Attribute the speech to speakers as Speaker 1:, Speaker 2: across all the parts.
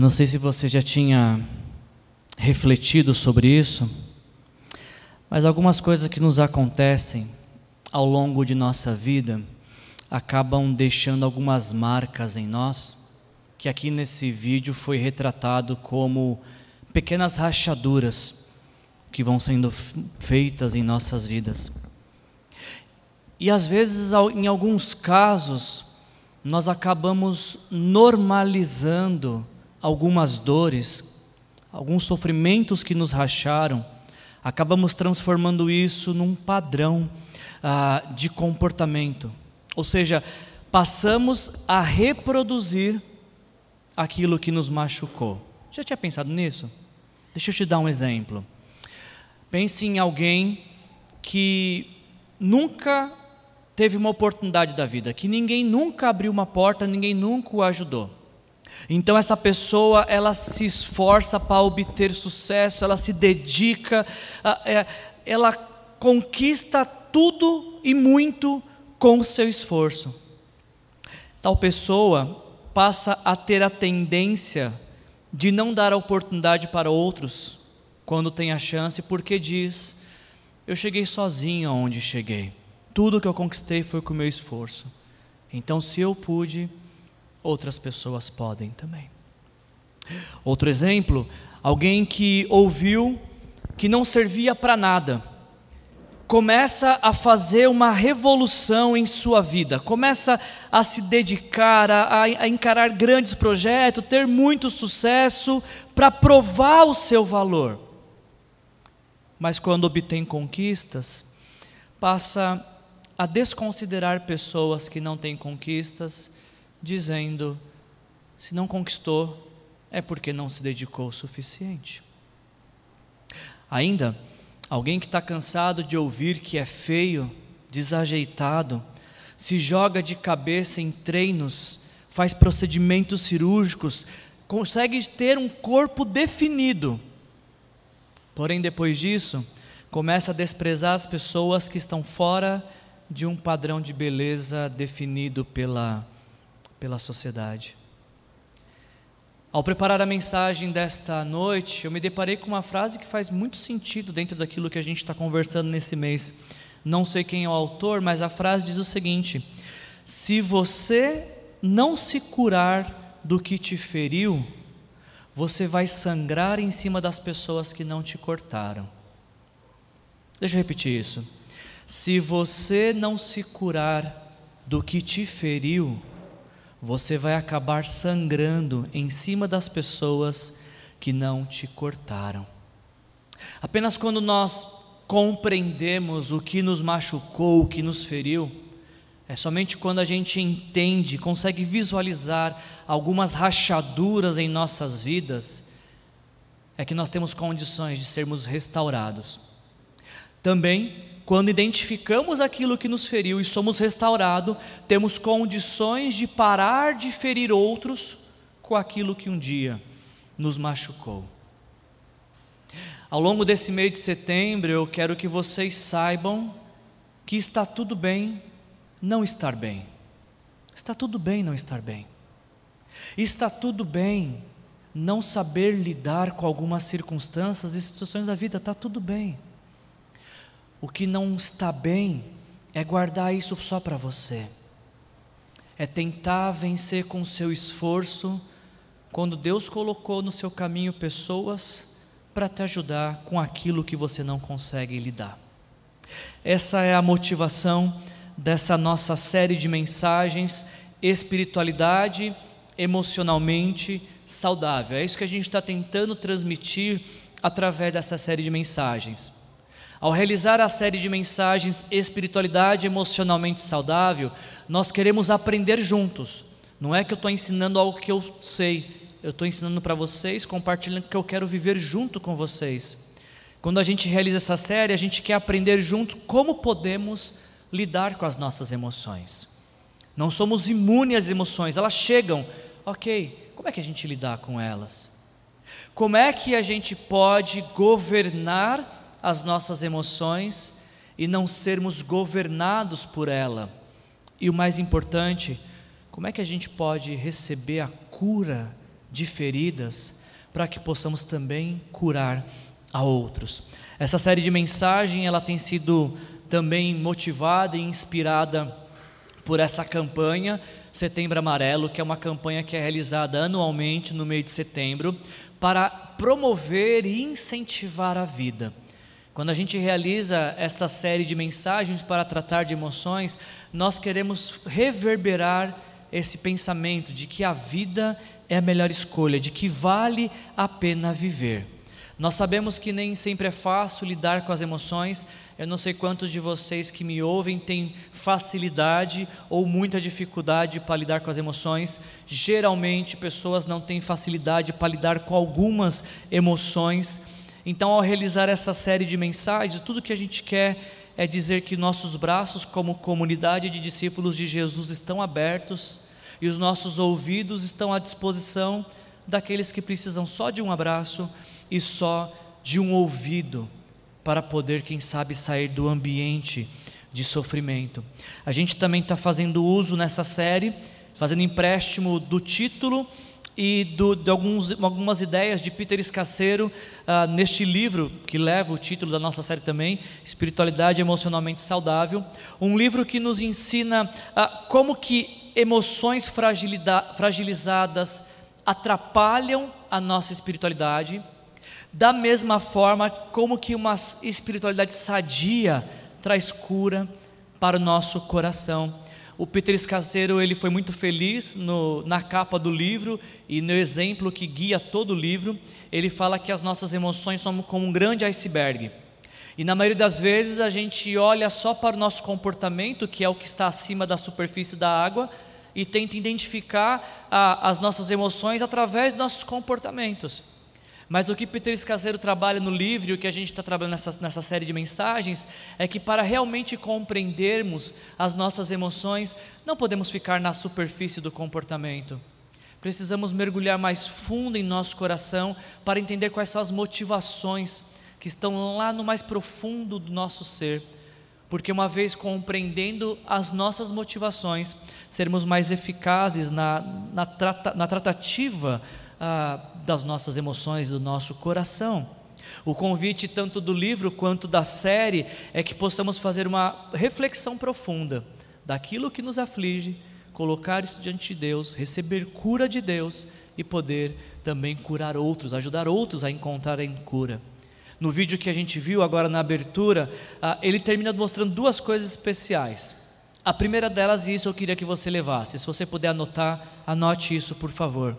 Speaker 1: Eu não sei se você já tinha refletido sobre isso, mas algumas coisas que nos acontecem ao longo de nossa vida acabam deixando algumas marcas em nós, que aqui nesse vídeo foi retratado como pequenas rachaduras que vão sendo feitas em nossas vidas. E às vezes, em alguns casos, nós acabamos normalizando algumas dores, alguns sofrimentos que nos racharam, acabamos transformando isso num padrão ah, de comportamento. Ou seja, passamos a reproduzir aquilo que nos machucou. Já tinha pensado nisso? Deixa eu te dar um exemplo. Pense em alguém que nunca teve uma oportunidade da vida, que ninguém nunca abriu uma porta, ninguém nunca o ajudou. Então essa pessoa ela se esforça para obter sucesso, ela se dedica, é, ela conquista tudo e muito com o seu esforço. Tal pessoa passa a ter a tendência de não dar a oportunidade para outros quando tem a chance, porque diz: Eu cheguei sozinho aonde cheguei, tudo que eu conquistei foi com o meu esforço. Então, se eu pude, outras pessoas podem também. Outro exemplo, alguém que ouviu que não servia para nada, começa a fazer uma revolução em sua vida, começa a se dedicar, a, a encarar grandes projetos, ter muito sucesso para provar o seu valor. Mas quando obtém conquistas, passa a desconsiderar pessoas que não têm conquistas dizendo: se não conquistou, é porque não se dedicou o suficiente. Ainda, alguém que está cansado de ouvir que é feio, desajeitado, se joga de cabeça em treinos, faz procedimentos cirúrgicos, consegue ter um corpo definido. Porém, depois disso, começa a desprezar as pessoas que estão fora de um padrão de beleza definido pela pela sociedade. Ao preparar a mensagem desta noite, eu me deparei com uma frase que faz muito sentido dentro daquilo que a gente está conversando nesse mês. Não sei quem é o autor, mas a frase diz o seguinte: Se você não se curar do que te feriu, você vai sangrar em cima das pessoas que não te cortaram. Deixa eu repetir isso. Se você não se curar do que te feriu, você vai acabar sangrando em cima das pessoas que não te cortaram. Apenas quando nós compreendemos o que nos machucou, o que nos feriu, é somente quando a gente entende, consegue visualizar algumas rachaduras em nossas vidas, é que nós temos condições de sermos restaurados. Também quando identificamos aquilo que nos feriu e somos restaurados, temos condições de parar de ferir outros com aquilo que um dia nos machucou. Ao longo desse mês de setembro, eu quero que vocês saibam que está tudo bem não estar bem. Está tudo bem não estar bem. Está tudo bem não saber lidar com algumas circunstâncias e situações da vida, está tudo bem. O que não está bem é guardar isso só para você. É tentar vencer com seu esforço, quando Deus colocou no seu caminho pessoas para te ajudar com aquilo que você não consegue lidar. Essa é a motivação dessa nossa série de mensagens, espiritualidade emocionalmente saudável. É isso que a gente está tentando transmitir através dessa série de mensagens. Ao realizar a série de mensagens Espiritualidade Emocionalmente Saudável, nós queremos aprender juntos. Não é que eu estou ensinando algo que eu sei, eu estou ensinando para vocês, compartilhando que eu quero viver junto com vocês. Quando a gente realiza essa série, a gente quer aprender junto como podemos lidar com as nossas emoções. Não somos imunes às emoções, elas chegam, ok, como é que a gente lidar com elas? Como é que a gente pode governar as nossas emoções e não sermos governados por ela. E o mais importante, como é que a gente pode receber a cura de feridas, para que possamos também curar a outros. Essa série de mensagem ela tem sido também motivada e inspirada por essa campanha Setembro Amarelo, que é uma campanha que é realizada anualmente no mês de setembro para promover e incentivar a vida. Quando a gente realiza esta série de mensagens para tratar de emoções, nós queremos reverberar esse pensamento de que a vida é a melhor escolha, de que vale a pena viver. Nós sabemos que nem sempre é fácil lidar com as emoções. Eu não sei quantos de vocês que me ouvem têm facilidade ou muita dificuldade para lidar com as emoções. Geralmente, pessoas não têm facilidade para lidar com algumas emoções. Então, ao realizar essa série de mensagens, tudo que a gente quer é dizer que nossos braços, como comunidade de discípulos de Jesus, estão abertos e os nossos ouvidos estão à disposição daqueles que precisam só de um abraço e só de um ouvido para poder, quem sabe, sair do ambiente de sofrimento. A gente também está fazendo uso nessa série, fazendo empréstimo do título e do, de alguns, algumas ideias de Peter Escaceiro uh, neste livro que leva o título da nossa série também, Espiritualidade Emocionalmente Saudável, um livro que nos ensina uh, como que emoções fragilizadas atrapalham a nossa espiritualidade da mesma forma como que uma espiritualidade sadia traz cura para o nosso coração. O Peter Escaseiro ele foi muito feliz no, na capa do livro e no exemplo que guia todo o livro. Ele fala que as nossas emoções são como um grande iceberg. E na maioria das vezes a gente olha só para o nosso comportamento, que é o que está acima da superfície da água, e tenta identificar a, as nossas emoções através dos nossos comportamentos. Mas o que Peter Escaseiro trabalha no livro, o que a gente está trabalhando nessa, nessa série de mensagens, é que para realmente compreendermos as nossas emoções, não podemos ficar na superfície do comportamento. Precisamos mergulhar mais fundo em nosso coração para entender quais são as motivações que estão lá no mais profundo do nosso ser. Porque uma vez compreendendo as nossas motivações, seremos mais eficazes na, na, trata, na tratativa ah, das nossas emoções, do nosso coração. O convite, tanto do livro quanto da série, é que possamos fazer uma reflexão profunda daquilo que nos aflige, colocar isso diante de Deus, receber cura de Deus e poder também curar outros, ajudar outros a encontrarem cura. No vídeo que a gente viu agora na abertura, ah, ele termina mostrando duas coisas especiais. A primeira delas, e isso eu queria que você levasse, se você puder anotar, anote isso, por favor.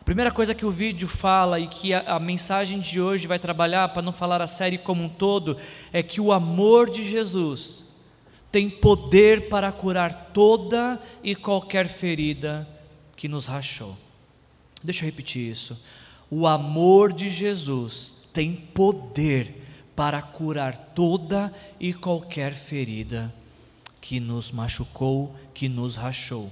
Speaker 1: A primeira coisa que o vídeo fala e que a, a mensagem de hoje vai trabalhar, para não falar a série como um todo, é que o amor de Jesus tem poder para curar toda e qualquer ferida que nos rachou. Deixa eu repetir isso. O amor de Jesus tem poder para curar toda e qualquer ferida que nos machucou, que nos rachou.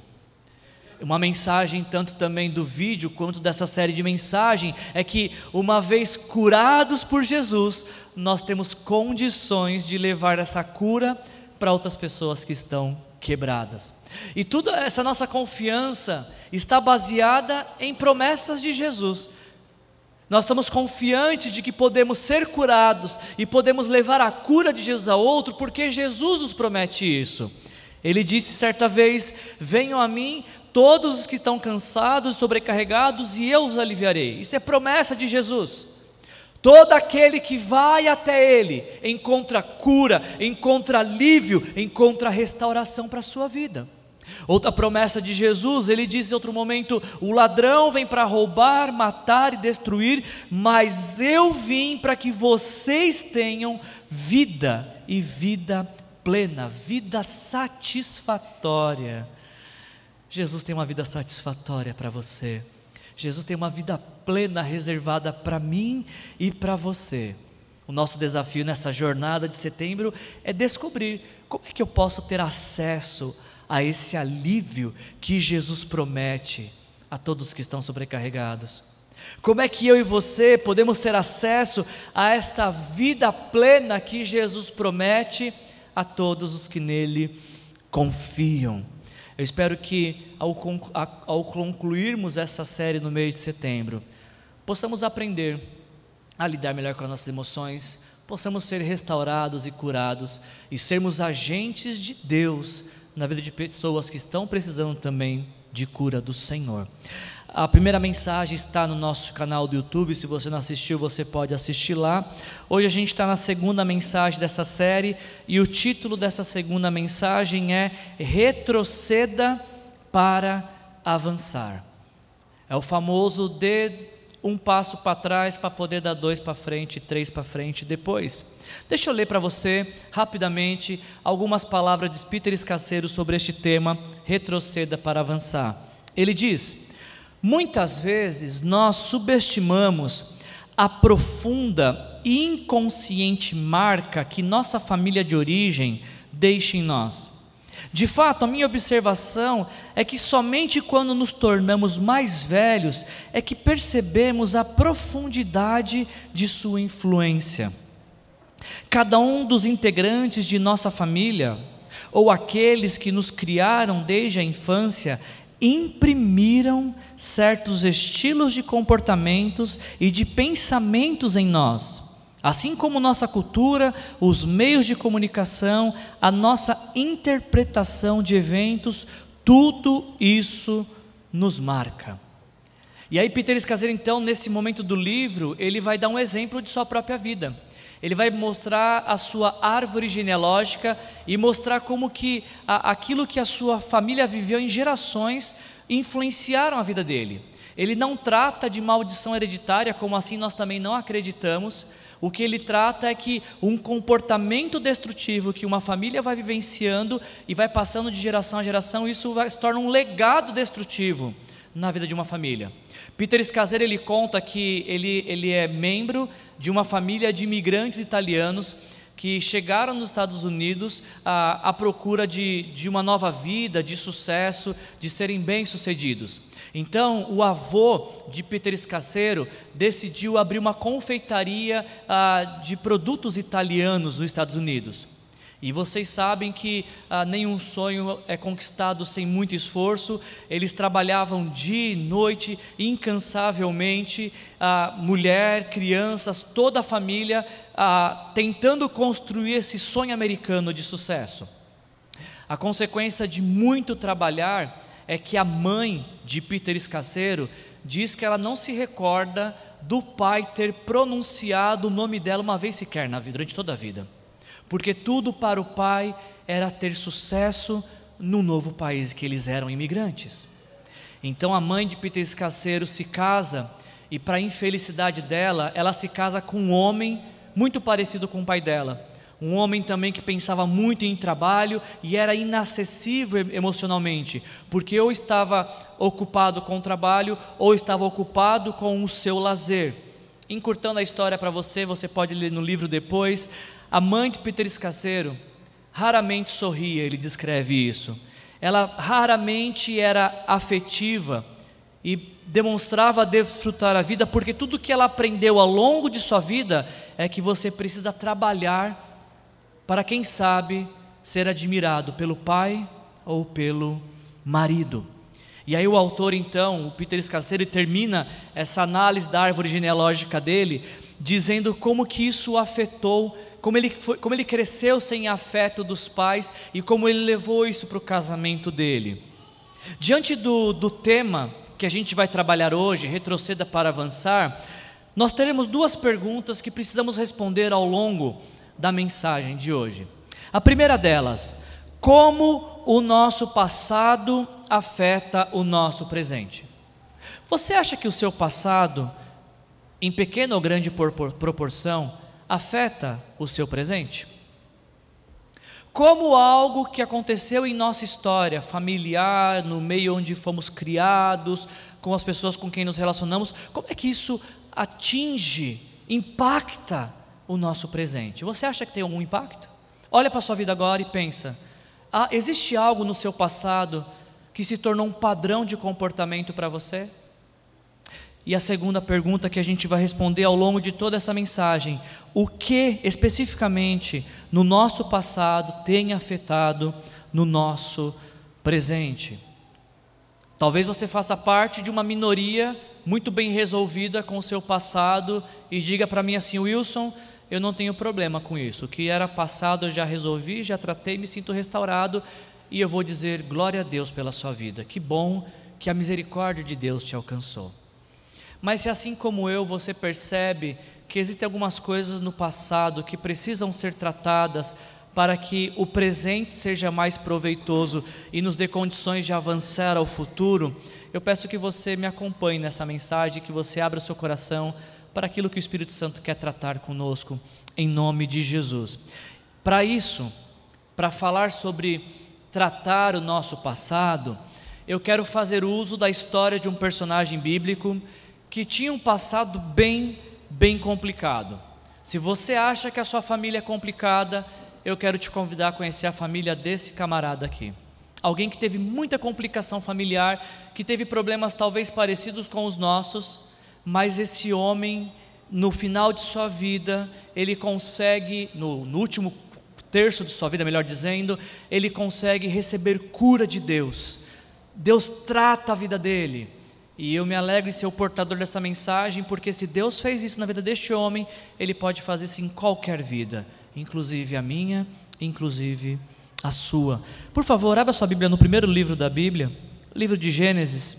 Speaker 1: Uma mensagem, tanto também do vídeo quanto dessa série de mensagem, é que, uma vez curados por Jesus, nós temos condições de levar essa cura para outras pessoas que estão quebradas. E toda essa nossa confiança está baseada em promessas de Jesus. Nós estamos confiantes de que podemos ser curados e podemos levar a cura de Jesus a outro, porque Jesus nos promete isso. Ele disse certa vez: Venham a mim todos os que estão cansados sobrecarregados, e eu os aliviarei. Isso é promessa de Jesus. Todo aquele que vai até Ele encontra cura, encontra alívio, encontra restauração para a sua vida. Outra promessa de Jesus, ele diz em outro momento: O ladrão vem para roubar, matar e destruir, mas eu vim para que vocês tenham vida e vida plena, vida satisfatória. Jesus tem uma vida satisfatória para você. Jesus tem uma vida plena reservada para mim e para você. O nosso desafio nessa jornada de setembro é descobrir como é que eu posso ter acesso a esse alívio que Jesus promete a todos que estão sobrecarregados. Como é que eu e você podemos ter acesso a esta vida plena que Jesus promete a todos os que nele confiam? Eu espero que, ao, concluirmos essa série no mês de setembro, possamos aprender a lidar melhor com as nossas emoções, possamos ser restaurados e curados e sermos agentes de Deus na vida de pessoas que estão precisando também de cura do Senhor. A primeira mensagem está no nosso canal do YouTube. Se você não assistiu, você pode assistir lá. Hoje a gente está na segunda mensagem dessa série e o título dessa segunda mensagem é Retroceda para avançar. É o famoso de um passo para trás para poder dar dois para frente, três para frente depois. Deixa eu ler para você rapidamente algumas palavras de Peter Escaceiro sobre este tema, retroceda para avançar. Ele diz: Muitas vezes nós subestimamos a profunda e inconsciente marca que nossa família de origem deixa em nós. De fato, a minha observação é que somente quando nos tornamos mais velhos é que percebemos a profundidade de sua influência. Cada um dos integrantes de nossa família, ou aqueles que nos criaram desde a infância, imprimiram certos estilos de comportamentos e de pensamentos em nós. Assim como nossa cultura, os meios de comunicação, a nossa interpretação de eventos, tudo isso nos marca. E aí Peter Scazer, então, nesse momento do livro, ele vai dar um exemplo de sua própria vida. Ele vai mostrar a sua árvore genealógica e mostrar como que a, aquilo que a sua família viveu em gerações influenciaram a vida dele. Ele não trata de maldição hereditária, como assim nós também não acreditamos, o que ele trata é que um comportamento destrutivo que uma família vai vivenciando e vai passando de geração a geração, isso vai, se torna um legado destrutivo na vida de uma família. Peter Scazer ele conta que ele, ele é membro de uma família de imigrantes italianos que chegaram nos Estados Unidos à, à procura de, de uma nova vida, de sucesso, de serem bem-sucedidos. Então, o avô de Peter Escaceiro decidiu abrir uma confeitaria ah, de produtos italianos nos Estados Unidos. E vocês sabem que ah, nenhum sonho é conquistado sem muito esforço. Eles trabalhavam dia e noite, incansavelmente, ah, mulher, crianças, toda a família, ah, tentando construir esse sonho americano de sucesso. A consequência de muito trabalhar é que a mãe de Peter Escaceiro diz que ela não se recorda do pai ter pronunciado o nome dela uma vez sequer na vida, durante toda a vida porque tudo para o pai era ter sucesso no novo país que eles eram imigrantes. Então a mãe de Peter Escaceiro se casa e para infelicidade dela, ela se casa com um homem muito parecido com o pai dela. Um homem também que pensava muito em trabalho e era inacessível emocionalmente, porque ou estava ocupado com o trabalho ou estava ocupado com o seu lazer. Encurtando a história para você, você pode ler no livro depois. A mãe de Peter Escaceiro raramente sorria, ele descreve isso. Ela raramente era afetiva e demonstrava desfrutar a vida, porque tudo que ela aprendeu ao longo de sua vida é que você precisa trabalhar para, quem sabe, ser admirado pelo pai ou pelo marido. E aí o autor então, o Peter Escaceiro, termina essa análise da árvore genealógica dele, dizendo como que isso afetou como ele, foi, como ele cresceu sem afeto dos pais e como ele levou isso para o casamento dele. Diante do, do tema que a gente vai trabalhar hoje, retroceda para avançar, nós teremos duas perguntas que precisamos responder ao longo da mensagem de hoje. A primeira delas, como o nosso passado afeta o nosso presente? Você acha que o seu passado, em pequena ou grande proporção, afeta o seu presente? Como algo que aconteceu em nossa história familiar, no meio onde fomos criados, com as pessoas com quem nos relacionamos, como é que isso atinge, impacta o nosso presente? Você acha que tem algum impacto? Olha para a sua vida agora e pensa: ah, existe algo no seu passado que se tornou um padrão de comportamento para você? E a segunda pergunta que a gente vai responder ao longo de toda essa mensagem: o que especificamente no nosso passado tem afetado no nosso presente. Talvez você faça parte de uma minoria muito bem resolvida com o seu passado e diga para mim assim, Wilson, eu não tenho problema com isso. O que era passado eu já resolvi, já tratei, me sinto restaurado e eu vou dizer glória a Deus pela sua vida. Que bom que a misericórdia de Deus te alcançou. Mas se assim como eu você percebe que existem algumas coisas no passado que precisam ser tratadas para que o presente seja mais proveitoso e nos dê condições de avançar ao futuro, eu peço que você me acompanhe nessa mensagem, que você abra o seu coração para aquilo que o Espírito Santo quer tratar conosco, em nome de Jesus. Para isso, para falar sobre tratar o nosso passado, eu quero fazer uso da história de um personagem bíblico que tinha um passado bem, bem complicado. Se você acha que a sua família é complicada, eu quero te convidar a conhecer a família desse camarada aqui. Alguém que teve muita complicação familiar, que teve problemas talvez parecidos com os nossos, mas esse homem, no final de sua vida, ele consegue, no, no último terço de sua vida, melhor dizendo, ele consegue receber cura de Deus. Deus trata a vida dele. E eu me alegro em ser o portador dessa mensagem, porque se Deus fez isso na vida deste homem, Ele pode fazer isso em qualquer vida, inclusive a minha, inclusive a sua. Por favor, abra sua Bíblia no primeiro livro da Bíblia, livro de Gênesis.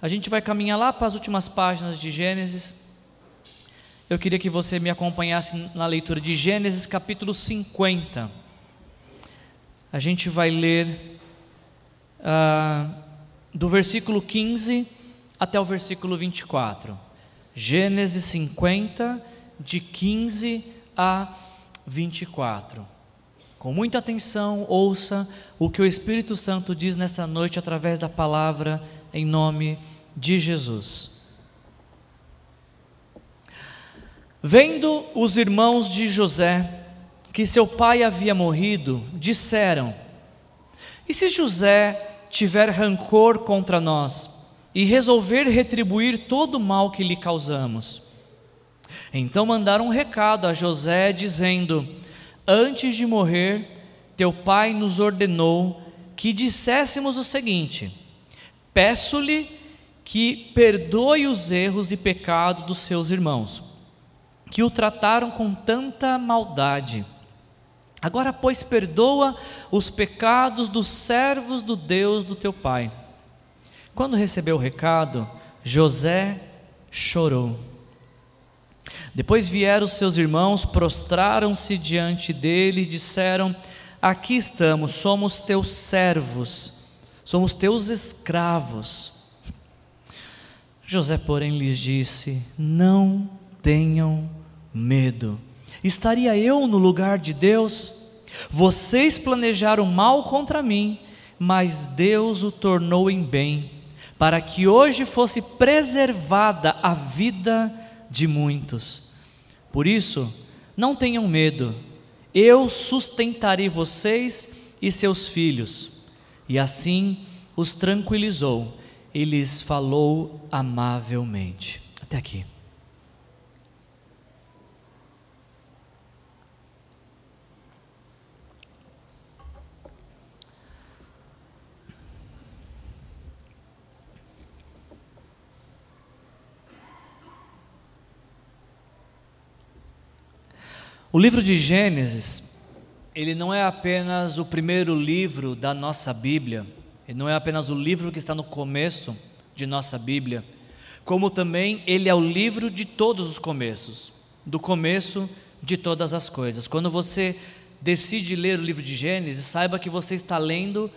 Speaker 1: A gente vai caminhar lá para as últimas páginas de Gênesis. Eu queria que você me acompanhasse na leitura de Gênesis capítulo 50. A gente vai ler uh, do versículo 15 até o versículo 24. Gênesis 50, de 15 a 24. Com muita atenção, ouça o que o Espírito Santo diz nessa noite através da palavra, em nome de Jesus. Vendo os irmãos de José que seu pai havia morrido, disseram: E se José tiver rancor contra nós? E resolver retribuir todo o mal que lhe causamos. Então mandaram um recado a José, dizendo: Antes de morrer, teu pai nos ordenou que disséssemos o seguinte: Peço-lhe que perdoe os erros e pecados dos seus irmãos, que o trataram com tanta maldade. Agora, pois, perdoa os pecados dos servos do Deus do teu pai quando recebeu o recado, José chorou. Depois vieram seus irmãos, prostraram-se diante dele e disseram: Aqui estamos, somos teus servos, somos teus escravos. José, porém, lhes disse: Não tenham medo. Estaria eu no lugar de Deus? Vocês planejaram mal contra mim, mas Deus o tornou em bem para que hoje fosse preservada a vida de muitos. Por isso, não tenham medo, eu sustentarei vocês e seus filhos. E assim os tranquilizou e lhes falou amavelmente. Até aqui. O livro de Gênesis, ele não é apenas o primeiro livro da nossa Bíblia, ele não é apenas o livro que está no começo de nossa Bíblia, como também ele é o livro de todos os começos, do começo de todas as coisas. Quando você decide ler o livro de Gênesis, saiba que você está lendo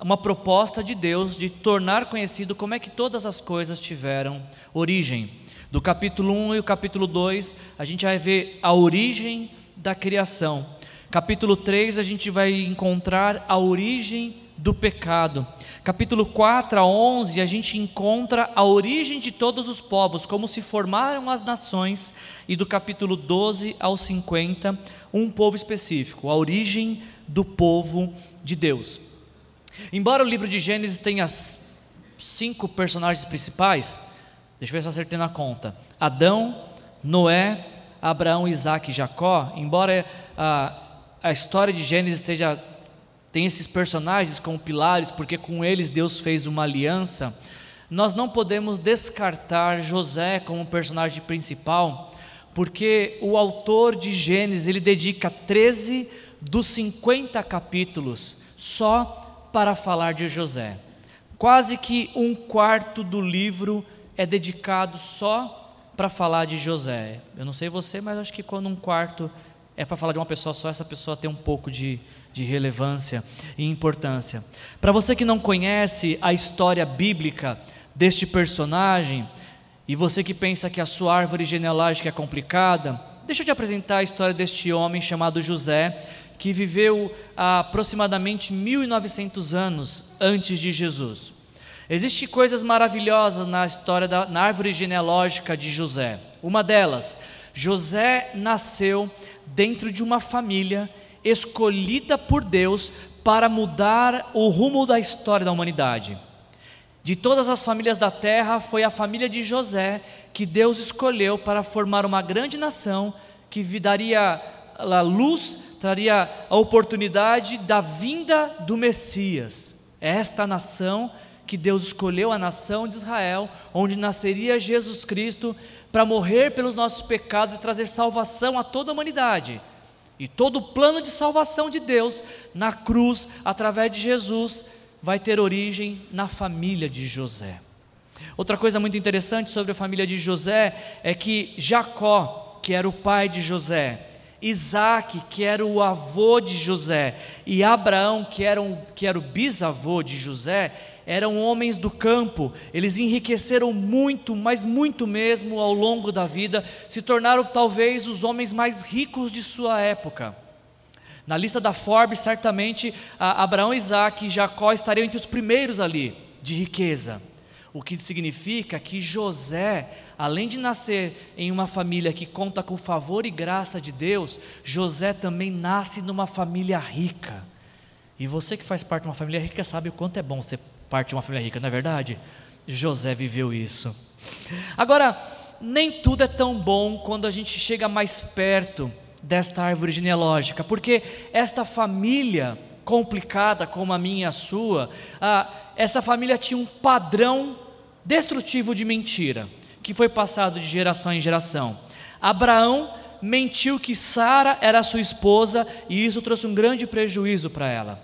Speaker 1: uma proposta de Deus de tornar conhecido como é que todas as coisas tiveram origem. Do capítulo 1 e o capítulo 2, a gente vai ver a origem da criação. Capítulo 3, a gente vai encontrar a origem do pecado. Capítulo 4 a 11, a gente encontra a origem de todos os povos, como se formaram as nações, e do capítulo 12 ao 50, um povo específico, a origem do povo de Deus. Embora o livro de Gênesis tenha cinco personagens principais, deixa eu ver se eu acertei na conta: Adão, Noé, Abraão, Isaac e Jacó, embora a, a história de Gênesis esteja tem esses personagens como pilares, porque com eles Deus fez uma aliança, nós não podemos descartar José como personagem principal, porque o autor de Gênesis, ele dedica 13 dos 50 capítulos só para falar de José. Quase que um quarto do livro é dedicado só para falar de José. Eu não sei você, mas acho que quando um quarto é para falar de uma pessoa só, essa pessoa tem um pouco de, de relevância e importância. Para você que não conhece a história bíblica deste personagem, e você que pensa que a sua árvore genealógica é complicada, deixa eu te apresentar a história deste homem chamado José, que viveu aproximadamente 1900 anos antes de Jesus. Existem coisas maravilhosas na história da na árvore genealógica de José. Uma delas, José nasceu dentro de uma família escolhida por Deus para mudar o rumo da história da humanidade. De todas as famílias da terra, foi a família de José que Deus escolheu para formar uma grande nação que daria a luz, traria a oportunidade da vinda do Messias. É esta nação que Deus escolheu, a nação de Israel, onde nasceria Jesus Cristo para morrer pelos nossos pecados e trazer salvação a toda a humanidade. E todo o plano de salvação de Deus na cruz, através de Jesus, vai ter origem na família de José. Outra coisa muito interessante sobre a família de José é que Jacó, que era o pai de José, Isaac, que era o avô de José, e Abraão, que era, um, que era o bisavô de José, eram homens do campo, eles enriqueceram muito, mas muito mesmo ao longo da vida, se tornaram talvez os homens mais ricos de sua época. Na lista da Forbes, certamente Abraão, Isaac e Jacó estariam entre os primeiros ali de riqueza. O que significa que José, além de nascer em uma família que conta com o favor e graça de Deus, José também nasce numa família rica. E você que faz parte de uma família rica sabe o quanto é bom ser parte de uma família rica, não é verdade? José viveu isso. Agora, nem tudo é tão bom quando a gente chega mais perto desta árvore genealógica, porque esta família complicada como a minha e a sua, ah, essa família tinha um padrão destrutivo de mentira, que foi passado de geração em geração. Abraão mentiu que Sara era sua esposa e isso trouxe um grande prejuízo para ela.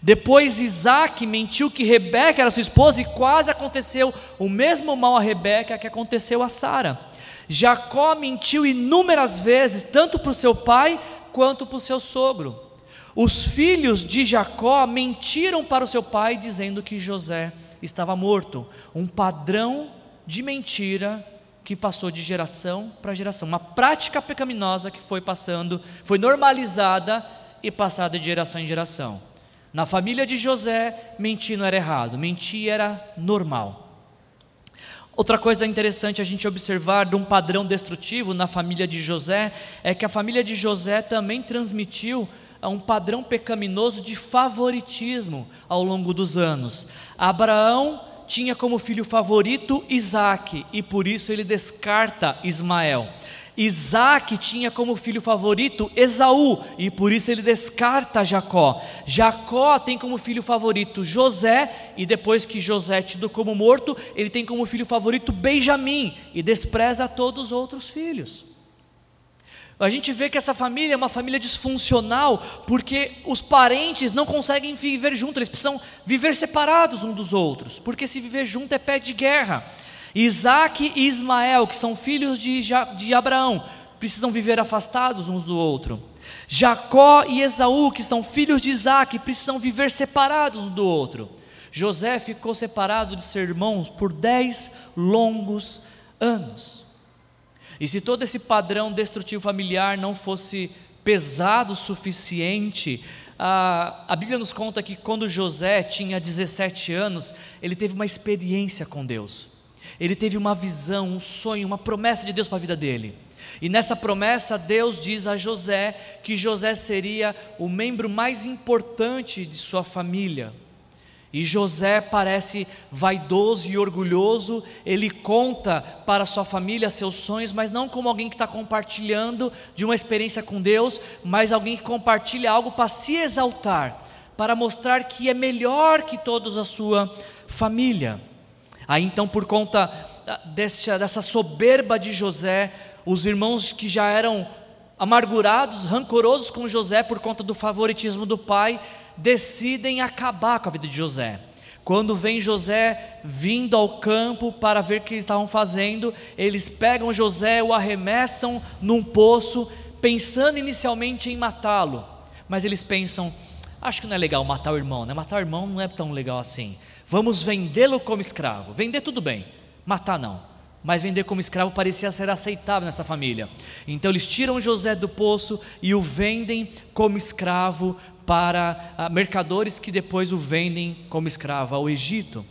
Speaker 1: Depois Isaac mentiu que Rebeca era sua esposa e quase aconteceu o mesmo mal a Rebeca que aconteceu a Sara. Jacó mentiu inúmeras vezes, tanto para o seu pai quanto para o seu sogro. Os filhos de Jacó mentiram para o seu pai, dizendo que José estava morto. Um padrão de mentira que passou de geração para geração. Uma prática pecaminosa que foi passando, foi normalizada e passada de geração em geração. Na família de José, mentir não era errado, mentir era normal. Outra coisa interessante a gente observar de um padrão destrutivo na família de José é que a família de José também transmitiu um padrão pecaminoso de favoritismo ao longo dos anos. Abraão tinha como filho favorito Isaac e por isso ele descarta Ismael. Isaac tinha como filho favorito Esaú, e por isso ele descarta Jacó. Jacó tem como filho favorito José, e depois que José é tido como morto, ele tem como filho favorito Benjamim, e despreza todos os outros filhos. A gente vê que essa família é uma família disfuncional, porque os parentes não conseguem viver juntos, eles precisam viver separados uns dos outros, porque se viver junto é pé de guerra. Isaac e Ismael, que são filhos de, de Abraão, precisam viver afastados uns do outro. Jacó e Esaú, que são filhos de Isaac, precisam viver separados um do outro. José ficou separado de seus irmãos por dez longos anos. E se todo esse padrão destrutivo familiar não fosse pesado o suficiente, a, a Bíblia nos conta que quando José tinha 17 anos, ele teve uma experiência com Deus. Ele teve uma visão, um sonho, uma promessa de Deus para a vida dele. E nessa promessa, Deus diz a José que José seria o membro mais importante de sua família. E José parece vaidoso e orgulhoso, ele conta para sua família seus sonhos, mas não como alguém que está compartilhando de uma experiência com Deus, mas alguém que compartilha algo para se exaltar, para mostrar que é melhor que todos a sua família. Aí então, por conta dessa, dessa soberba de José, os irmãos que já eram amargurados, rancorosos com José por conta do favoritismo do pai, decidem acabar com a vida de José. Quando vem José vindo ao campo para ver o que eles estavam fazendo, eles pegam José, o arremessam num poço, pensando inicialmente em matá-lo. Mas eles pensam: acho que não é legal matar o irmão, né? Matar o irmão não é tão legal assim. Vamos vendê-lo como escravo. Vender tudo bem, matar não. Mas vender como escravo parecia ser aceitável nessa família. Então eles tiram José do poço e o vendem como escravo para ah, mercadores que depois o vendem como escravo ao Egito.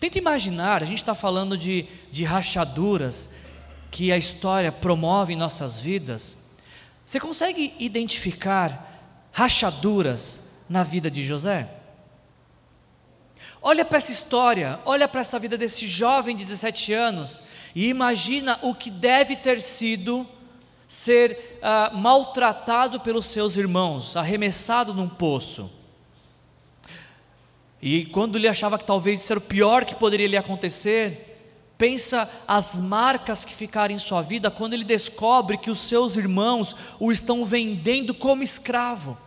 Speaker 1: Tenta imaginar, a gente está falando de, de rachaduras que a história promove em nossas vidas. Você consegue identificar rachaduras na vida de José? Olha para essa história, olha para essa vida desse jovem de 17 anos e imagina o que deve ter sido ser ah, maltratado pelos seus irmãos, arremessado num poço. E quando ele achava que talvez isso era o pior que poderia lhe acontecer, pensa as marcas que ficaram em sua vida quando ele descobre que os seus irmãos o estão vendendo como escravo.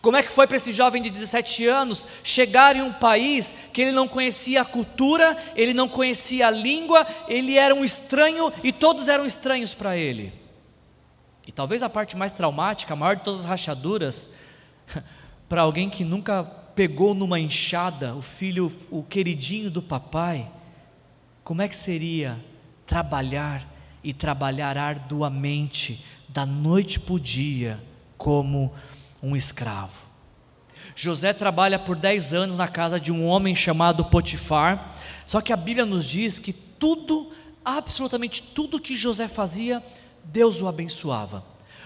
Speaker 1: Como é que foi para esse jovem de 17 anos chegar em um país que ele não conhecia a cultura, ele não conhecia a língua, ele era um estranho e todos eram estranhos para ele? E talvez a parte mais traumática, a maior de todas as rachaduras, para alguém que nunca pegou numa enxada o filho, o queridinho do papai, como é que seria trabalhar e trabalhar arduamente, da noite para o dia, como um escravo. José trabalha por 10 anos na casa de um homem chamado Potifar, só que a Bíblia nos diz que tudo, absolutamente tudo que José fazia, Deus o abençoava.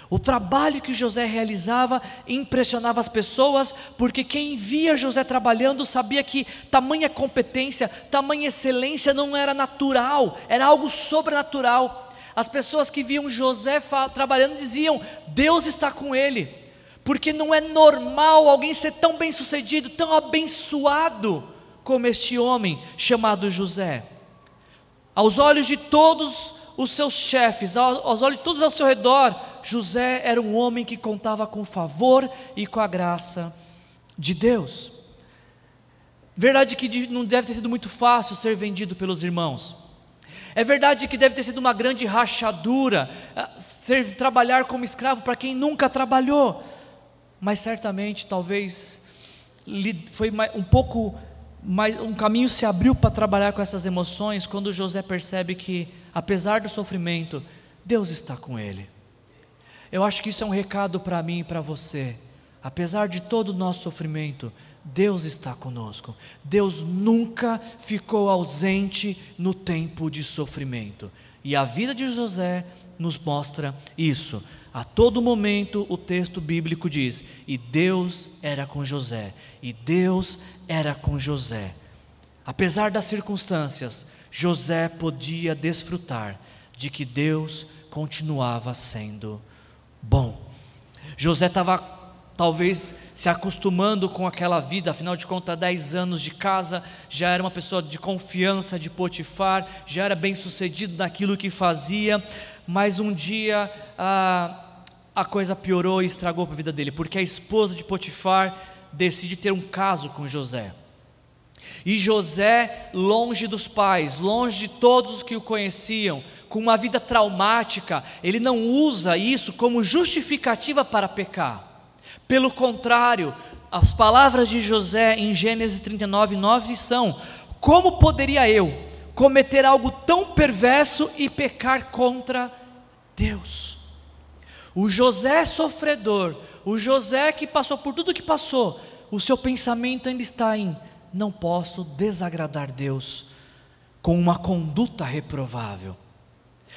Speaker 1: O trabalho que José realizava impressionava as pessoas, porque quem via José trabalhando sabia que tamanha competência, tamanha excelência não era natural, era algo sobrenatural. As pessoas que viam José trabalhando diziam: Deus está com ele porque não é normal alguém ser tão bem sucedido, tão abençoado como este homem chamado José. Aos olhos de todos os seus chefes, aos olhos de todos ao seu redor, José era um homem que contava com o favor e com a graça de Deus. Verdade que não deve ter sido muito fácil ser vendido pelos irmãos. É verdade que deve ter sido uma grande rachadura ah, ser trabalhar como escravo para quem nunca trabalhou mas certamente talvez foi um pouco mais um caminho se abriu para trabalhar com essas emoções quando José percebe que apesar do sofrimento, Deus está com ele. Eu acho que isso é um recado para mim e para você. Apesar de todo o nosso sofrimento, Deus está conosco. Deus nunca ficou ausente no tempo de sofrimento. E a vida de José nos mostra isso. A todo momento o texto bíblico diz: e Deus era com José, e Deus era com José. Apesar das circunstâncias, José podia desfrutar de que Deus continuava sendo bom. José estava talvez se acostumando com aquela vida, afinal de contas, 10 anos de casa, já era uma pessoa de confiança de Potifar, já era bem sucedido naquilo que fazia, mas um dia ah, a coisa piorou e estragou para a vida dele, porque a esposa de Potifar decide ter um caso com José. E José, longe dos pais, longe de todos os que o conheciam, com uma vida traumática, ele não usa isso como justificativa para pecar. Pelo contrário, as palavras de José em Gênesis 39, 9 são: Como poderia eu cometer algo tão perverso e pecar contra Deus? O José sofredor, o José que passou por tudo que passou, o seu pensamento ainda está em: não posso desagradar Deus com uma conduta reprovável.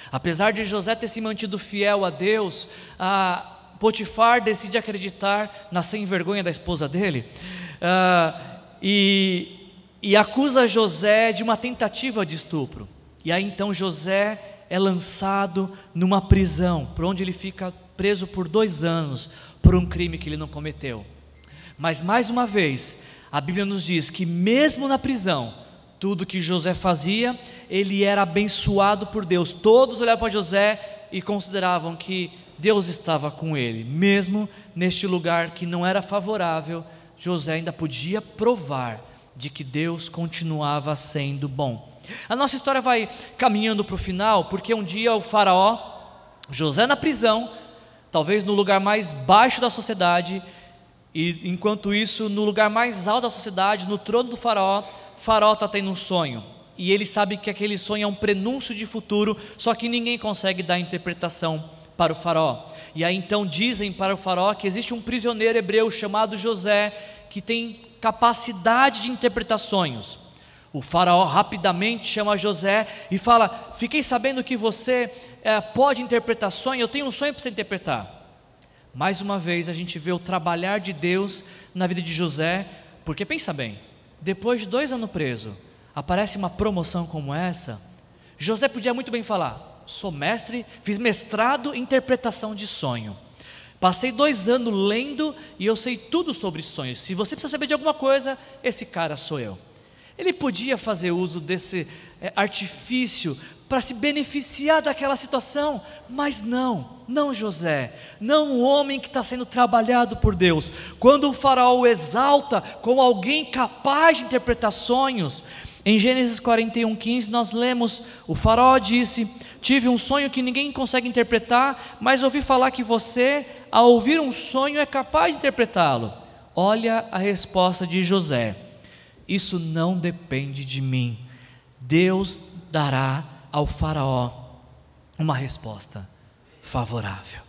Speaker 1: Apesar de José ter se mantido fiel a Deus, a Potifar decide acreditar na sem vergonha da esposa dele uh, e, e acusa José de uma tentativa de estupro. E aí então José é lançado numa prisão, por onde ele fica preso por dois anos por um crime que ele não cometeu. Mas mais uma vez, a Bíblia nos diz que mesmo na prisão, tudo que José fazia, ele era abençoado por Deus. Todos olhavam para José e consideravam que Deus estava com ele, mesmo neste lugar que não era favorável, José ainda podia provar de que Deus continuava sendo bom. A nossa história vai caminhando para o final, porque um dia o Faraó, José na prisão, talvez no lugar mais baixo da sociedade, e enquanto isso, no lugar mais alto da sociedade, no trono do Faraó, Faraó está tendo um sonho. E ele sabe que aquele sonho é um prenúncio de futuro, só que ninguém consegue dar interpretação para o Faraó. E aí então dizem para o Faraó que existe um prisioneiro hebreu chamado José que tem capacidade de interpretar sonhos. O faraó rapidamente chama José e fala: Fiquei sabendo que você é, pode interpretar sonho, eu tenho um sonho para você interpretar. Mais uma vez a gente vê o trabalhar de Deus na vida de José, porque pensa bem, depois de dois anos preso, aparece uma promoção como essa, José podia muito bem falar: sou mestre, fiz mestrado em interpretação de sonho. Passei dois anos lendo e eu sei tudo sobre sonhos. Se você precisa saber de alguma coisa, esse cara sou eu. Ele podia fazer uso desse é, artifício para se beneficiar daquela situação, mas não, não José, não o homem que está sendo trabalhado por Deus. Quando o faraó o exalta como alguém capaz de interpretar sonhos, em Gênesis 41, 15, nós lemos: o faraó disse: Tive um sonho que ninguém consegue interpretar, mas ouvi falar que você, ao ouvir um sonho, é capaz de interpretá-lo. Olha a resposta de José isso não depende de mim. Deus dará ao Faraó uma resposta favorável.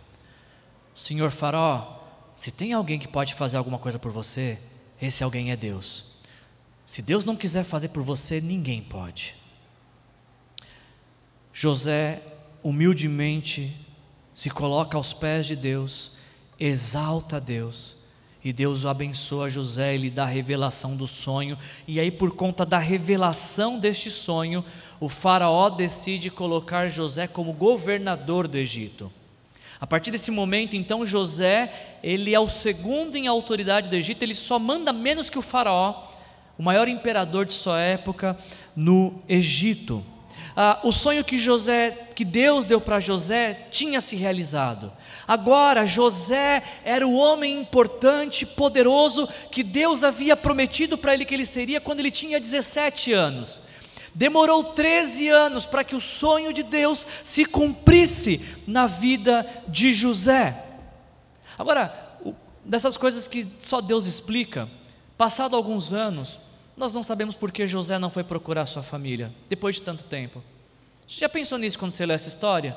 Speaker 1: Senhor Faraó, se tem alguém que pode fazer alguma coisa por você, esse alguém é Deus. Se Deus não quiser fazer por você, ninguém pode. José humildemente se coloca aos pés de Deus, exalta a Deus e Deus abençoa José, ele dá a revelação do sonho, e aí, por conta da revelação deste sonho, o Faraó decide colocar José como governador do Egito. A partir desse momento, então, José, ele é o segundo em autoridade do Egito, ele só manda menos que o Faraó, o maior imperador de sua época no Egito ah, o sonho que José, que Deus deu para José, tinha se realizado. Agora José era o homem importante, poderoso que Deus havia prometido para ele que ele seria quando ele tinha 17 anos. Demorou 13 anos para que o sonho de Deus se cumprisse na vida de José. Agora, dessas coisas que só Deus explica, passado alguns anos, nós não sabemos por que José não foi procurar sua família, depois de tanto tempo. Você já pensou nisso quando você lê essa história?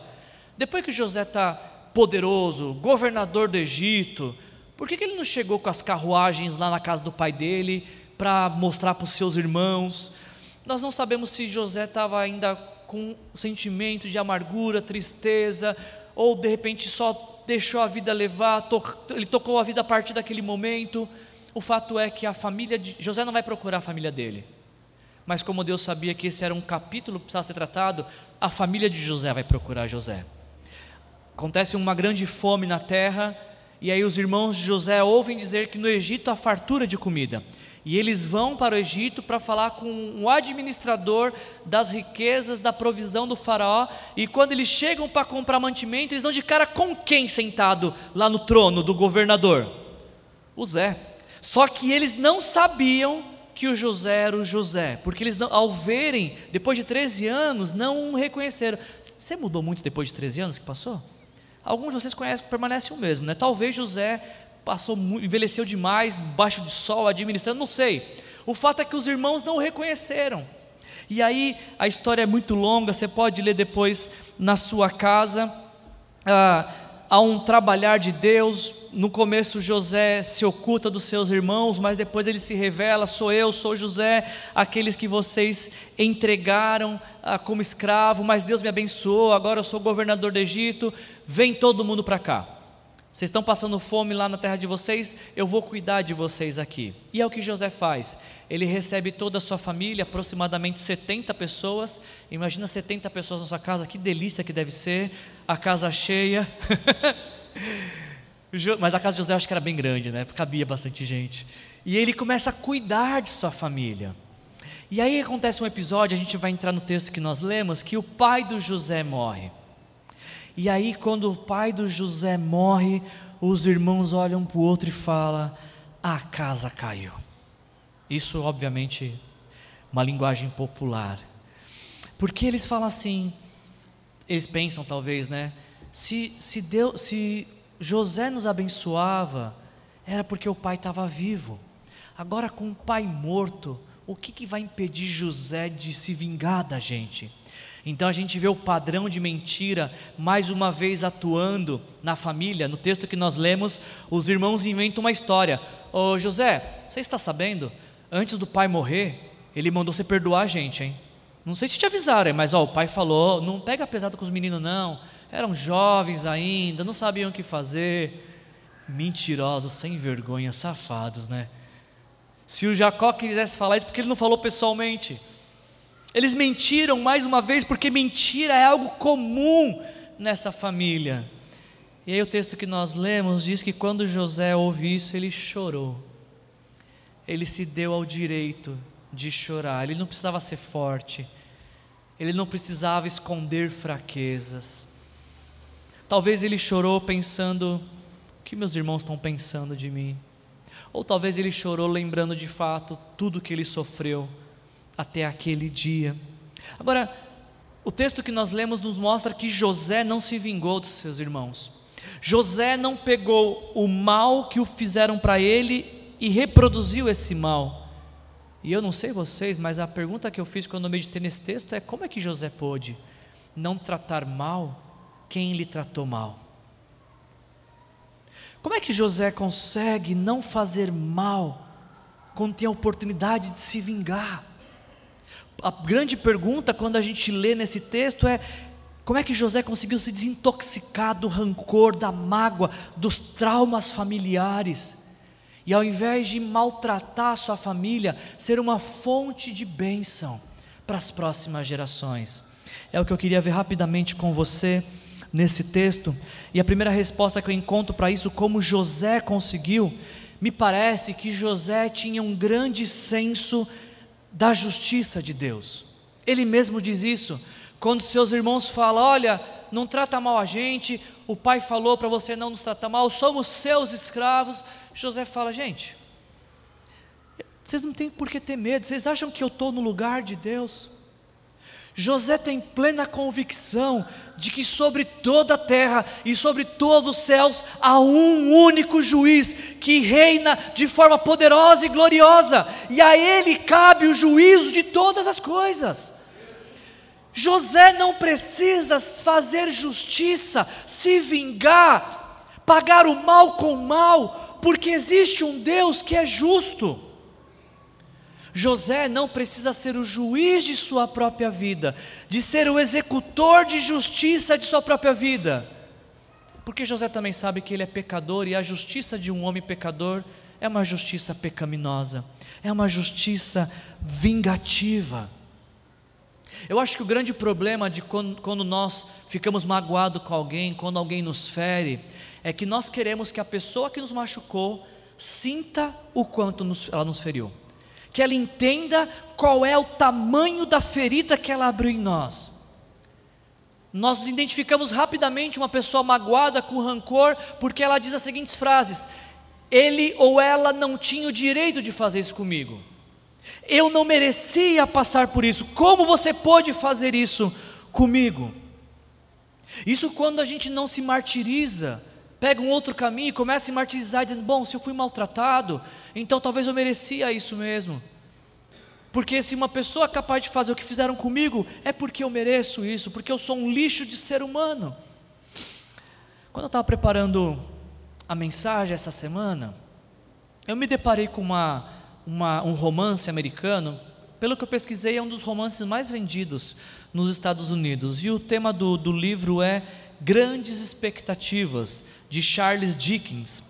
Speaker 1: Depois que José está poderoso, governador do Egito, por que, que ele não chegou com as carruagens lá na casa do pai dele para mostrar para os seus irmãos? Nós não sabemos se José estava ainda com sentimento de amargura, tristeza, ou de repente só deixou a vida levar, ele tocou a vida a partir daquele momento. O fato é que a família de José não vai procurar a família dele. Mas como Deus sabia que esse era um capítulo que precisava ser tratado, a família de José vai procurar José. Acontece uma grande fome na terra, e aí os irmãos de José ouvem dizer que no Egito há fartura de comida. E eles vão para o Egito para falar com o administrador das riquezas, da provisão do faraó. E quando eles chegam para comprar mantimento, eles dão de cara com quem sentado lá no trono do governador? O Zé. Só que eles não sabiam que o José era o José, porque eles, não, ao verem, depois de 13 anos, não o reconheceram. Você mudou muito depois de 13 anos que passou? Alguns de vocês conhecem, permanecem o mesmo, né? Talvez José passou, envelheceu demais, baixo de sol, administrando, não sei. O fato é que os irmãos não o reconheceram. E aí a história é muito longa, você pode ler depois na sua casa. Ah, há um trabalhar de Deus. No começo, José se oculta dos seus irmãos, mas depois ele se revela: sou eu, sou José, aqueles que vocês entregaram ah, como escravo, mas Deus me abençoou, agora eu sou governador do Egito. Vem todo mundo para cá. Vocês estão passando fome lá na terra de vocês, eu vou cuidar de vocês aqui. E é o que José faz. Ele recebe toda a sua família, aproximadamente 70 pessoas. Imagina 70 pessoas na sua casa, que delícia que deve ser, a casa cheia. Mas a casa de José eu acho que era bem grande, né? Cabia bastante gente. E ele começa a cuidar de sua família. E aí acontece um episódio, a gente vai entrar no texto que nós lemos, que o pai do José morre. E aí, quando o pai do José morre, os irmãos olham para o outro e falam: a casa caiu. Isso, obviamente, uma linguagem popular. Porque eles falam assim, eles pensam talvez, né? Se, se, Deus, se José nos abençoava, era porque o pai estava vivo. Agora, com o pai morto, o que, que vai impedir José de se vingar da gente? Então a gente vê o padrão de mentira mais uma vez atuando na família. No texto que nós lemos, os irmãos inventam uma história. Ô José, você está sabendo? Antes do pai morrer, ele mandou você perdoar a gente, hein? Não sei se te avisaram, mas ó, o pai falou: não pega pesado com os meninos, não. Eram jovens ainda, não sabiam o que fazer. Mentirosos, sem vergonha, safados, né? Se o Jacó quisesse falar isso, porque ele não falou pessoalmente. Eles mentiram mais uma vez, porque mentira é algo comum nessa família. E aí o texto que nós lemos diz que quando José ouve isso, ele chorou. Ele se deu ao direito de chorar. Ele não precisava ser forte. Ele não precisava esconder fraquezas. Talvez ele chorou pensando: o que meus irmãos estão pensando de mim? Ou talvez ele chorou lembrando de fato tudo que ele sofreu até aquele dia. Agora, o texto que nós lemos nos mostra que José não se vingou dos seus irmãos. José não pegou o mal que o fizeram para ele e reproduziu esse mal. E eu não sei vocês, mas a pergunta que eu fiz quando eu meditei nesse texto é: como é que José pôde não tratar mal quem lhe tratou mal? Como é que José consegue não fazer mal quando tem a oportunidade de se vingar? A grande pergunta quando a gente lê nesse texto é: como é que José conseguiu se desintoxicar do rancor, da mágoa, dos traumas familiares? E ao invés de maltratar sua família, ser uma fonte de bênção para as próximas gerações. É o que eu queria ver rapidamente com você nesse texto. E a primeira resposta que eu encontro para isso, como José conseguiu, me parece que José tinha um grande senso da justiça de Deus. Ele mesmo diz isso. Quando seus irmãos falam: Olha, não trata mal a gente, o pai falou para você não nos tratar mal, somos seus escravos. José fala: Gente, vocês não têm por que ter medo, vocês acham que eu estou no lugar de Deus? José tem plena convicção de que sobre toda a terra e sobre todos os céus há um único juiz que reina de forma poderosa e gloriosa, e a ele cabe o juízo de todas as coisas. José não precisa fazer justiça, se vingar, pagar o mal com o mal, porque existe um Deus que é justo. José não precisa ser o juiz de sua própria vida, de ser o executor de justiça de sua própria vida, porque José também sabe que ele é pecador e a justiça de um homem pecador é uma justiça pecaminosa, é uma justiça vingativa. Eu acho que o grande problema de quando, quando nós ficamos magoados com alguém, quando alguém nos fere, é que nós queremos que a pessoa que nos machucou sinta o quanto nos, ela nos feriu que ela entenda qual é o tamanho da ferida que ela abriu em nós. Nós identificamos rapidamente uma pessoa magoada com rancor, porque ela diz as seguintes frases: Ele ou ela não tinha o direito de fazer isso comigo. Eu não merecia passar por isso. Como você pode fazer isso comigo? Isso quando a gente não se martiriza, pega um outro caminho e começa a se martirizar, dizendo: Bom, se eu fui maltratado, então talvez eu merecia isso mesmo. Porque se uma pessoa é capaz de fazer o que fizeram comigo, é porque eu mereço isso, porque eu sou um lixo de ser humano. Quando eu estava preparando a mensagem essa semana, eu me deparei com uma, uma, um romance americano, pelo que eu pesquisei, é um dos romances mais vendidos nos Estados Unidos. E o tema do, do livro é Grandes Expectativas, de Charles Dickens.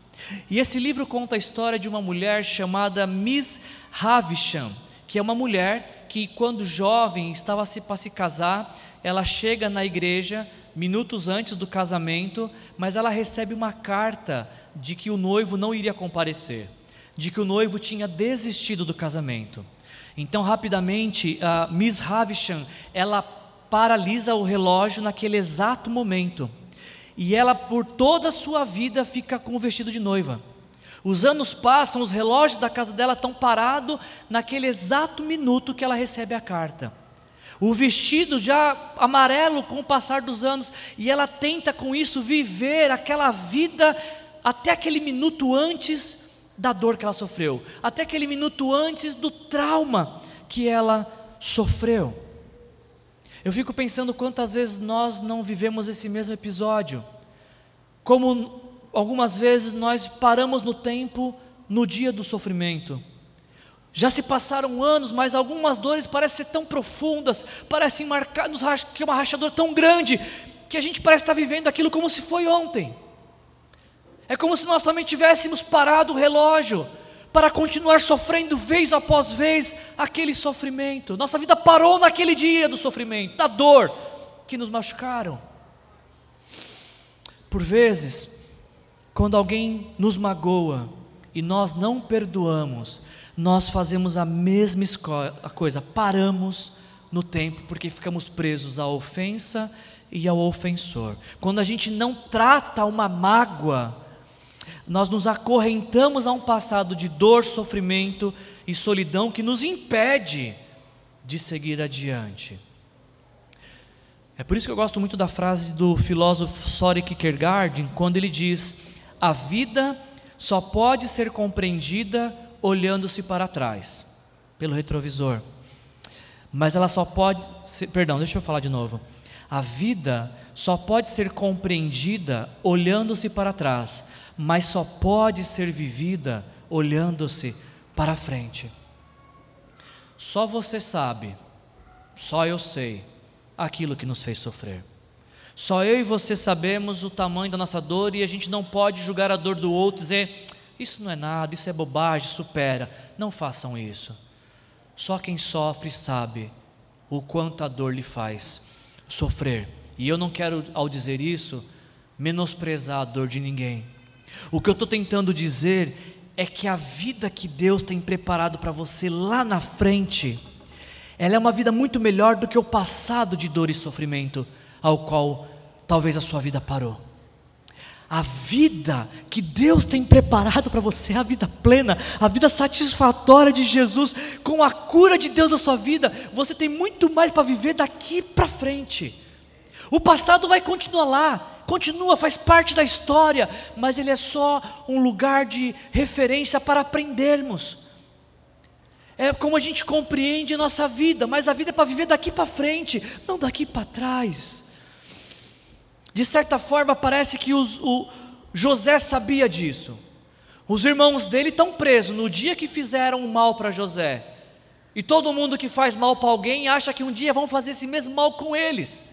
Speaker 1: E esse livro conta a história de uma mulher chamada Miss Havisham, que é uma mulher que, quando jovem, estava se para se casar, ela chega na igreja minutos antes do casamento, mas ela recebe uma carta de que o noivo não iria comparecer, de que o noivo tinha desistido do casamento. Então, rapidamente, a Miss Havisham, ela paralisa o relógio naquele exato momento. E ela, por toda a sua vida, fica com o vestido de noiva. Os anos passam, os relógios da casa dela estão parados naquele exato minuto que ela recebe a carta. O vestido já amarelo com o passar dos anos, e ela tenta com isso viver aquela vida até aquele minuto antes da dor que ela sofreu, até aquele minuto antes do trauma que ela sofreu. Eu fico pensando quantas vezes nós não vivemos esse mesmo episódio, como algumas vezes nós paramos no tempo no dia do sofrimento. Já se passaram anos, mas algumas dores parecem ser tão profundas, parecem marcar, nos que é uma rachadura tão grande, que a gente parece estar vivendo aquilo como se foi ontem. É como se nós também tivéssemos parado o relógio para continuar sofrendo vez após vez aquele sofrimento. Nossa vida parou naquele dia do sofrimento, da dor que nos machucaram. Por vezes, quando alguém nos magoa e nós não perdoamos, nós fazemos a mesma coisa, paramos no tempo porque ficamos presos à ofensa e ao ofensor. Quando a gente não trata uma mágoa, nós nos acorrentamos a um passado de dor, sofrimento e solidão que nos impede de seguir adiante. É por isso que eu gosto muito da frase do filósofo Soren Kierkegaard, quando ele diz: "A vida só pode ser compreendida olhando-se para trás, pelo retrovisor. Mas ela só pode ser, perdão, deixa eu falar de novo. A vida só pode ser compreendida olhando-se para trás mas só pode ser vivida olhando-se para frente. Só você sabe, só eu sei aquilo que nos fez sofrer. Só eu e você sabemos o tamanho da nossa dor e a gente não pode julgar a dor do outro e dizer: isso não é nada, isso é bobagem, supera. Não façam isso. Só quem sofre sabe o quanto a dor lhe faz sofrer. E eu não quero, ao dizer isso, menosprezar a dor de ninguém. O que eu estou tentando dizer é que a vida que Deus tem preparado para você lá na frente, ela é uma vida muito melhor do que o passado de dor e sofrimento ao qual talvez a sua vida parou. A vida que Deus tem preparado para você, a vida plena, a vida satisfatória de Jesus, com a cura de Deus na sua vida, você tem muito mais para viver daqui para frente. O passado vai continuar lá, continua, faz parte da história, mas ele é só um lugar de referência para aprendermos. É como a gente compreende nossa vida, mas a vida é para viver daqui para frente, não daqui para trás. De certa forma, parece que os, o José sabia disso. Os irmãos dele estão presos no dia que fizeram mal para José. E todo mundo que faz mal para alguém acha que um dia vão fazer esse mesmo mal com eles.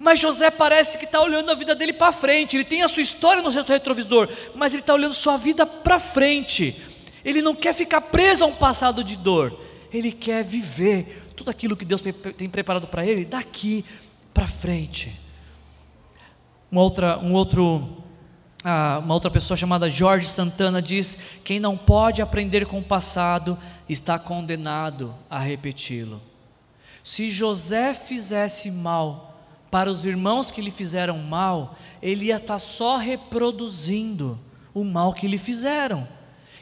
Speaker 1: Mas José parece que está olhando a vida dele para frente. Ele tem a sua história no seu retrovisor, mas ele está olhando sua vida para frente. Ele não quer ficar preso a um passado de dor. Ele quer viver tudo aquilo que Deus tem preparado para ele daqui para frente. Uma outra, um outro, ah, uma outra pessoa chamada Jorge Santana diz: quem não pode aprender com o passado está condenado a repeti-lo. Se José fizesse mal para os irmãos que lhe fizeram mal, ele ia estar só reproduzindo o mal que lhe fizeram.